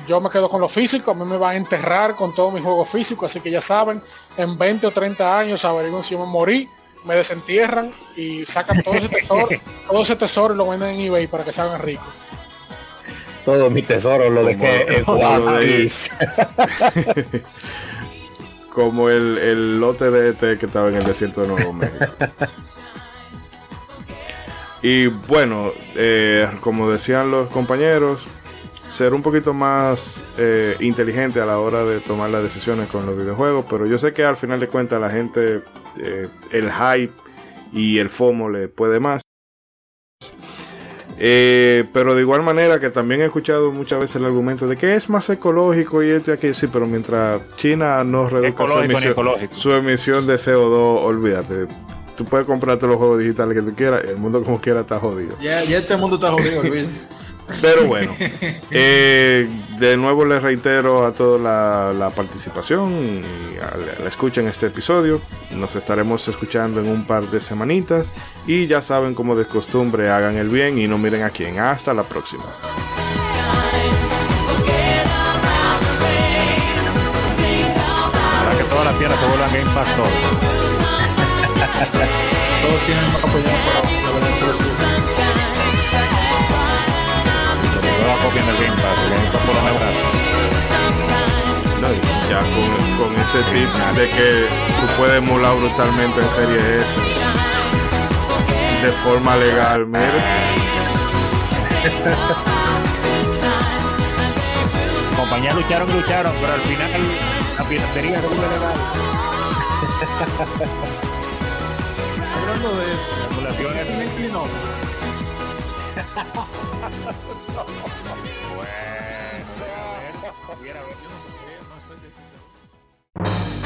yo me quedo con lo físico, a mí me va a enterrar con todos mis juegos físicos, así que ya saben, en 20 o 30 años averiguan si yo me morí, me desentierran y sacan todo ese tesoro, todo ese tesoro y lo venden en eBay para que se hagan ricos. Todo mi tesoro lo dejé en Como lo de- Juárez. como el, el lote de ET que estaba en el desierto de Nuevo México. Y bueno, eh, como decían los compañeros, ser un poquito más eh, inteligente a la hora de tomar las decisiones con los videojuegos, pero yo sé que al final de cuentas la gente, eh, el hype y el FOMO le puede más. Eh, pero de igual manera que también he escuchado muchas veces el argumento de que es más ecológico y esto y aquello, sí, pero mientras China no reduzca su emisión, su emisión de CO2, olvídate. Tú puedes comprarte los juegos digitales que tú quieras, el mundo como quiera está jodido. Ya, ya este mundo está jodido, olvídense. Pero bueno, eh, de nuevo les reitero a todos la, la participación y a- la escucha en este episodio. Nos estaremos escuchando en un par de semanitas y ya saben como de costumbre hagan el bien y no miren a quién. Hasta la próxima. para que todas las tiendas se vuelvan Game Pass todos. Tienen más apoyado para la del Game Pass, el Game Pass por lo menos. No, y ya con, con ese tip de que tú puedes emular brutalmente en serie S de forma legal, mire. Compañías lucharon y lucharon, pero al final la piratería vuelve legal. hablando de eso. no. bueno, bueno.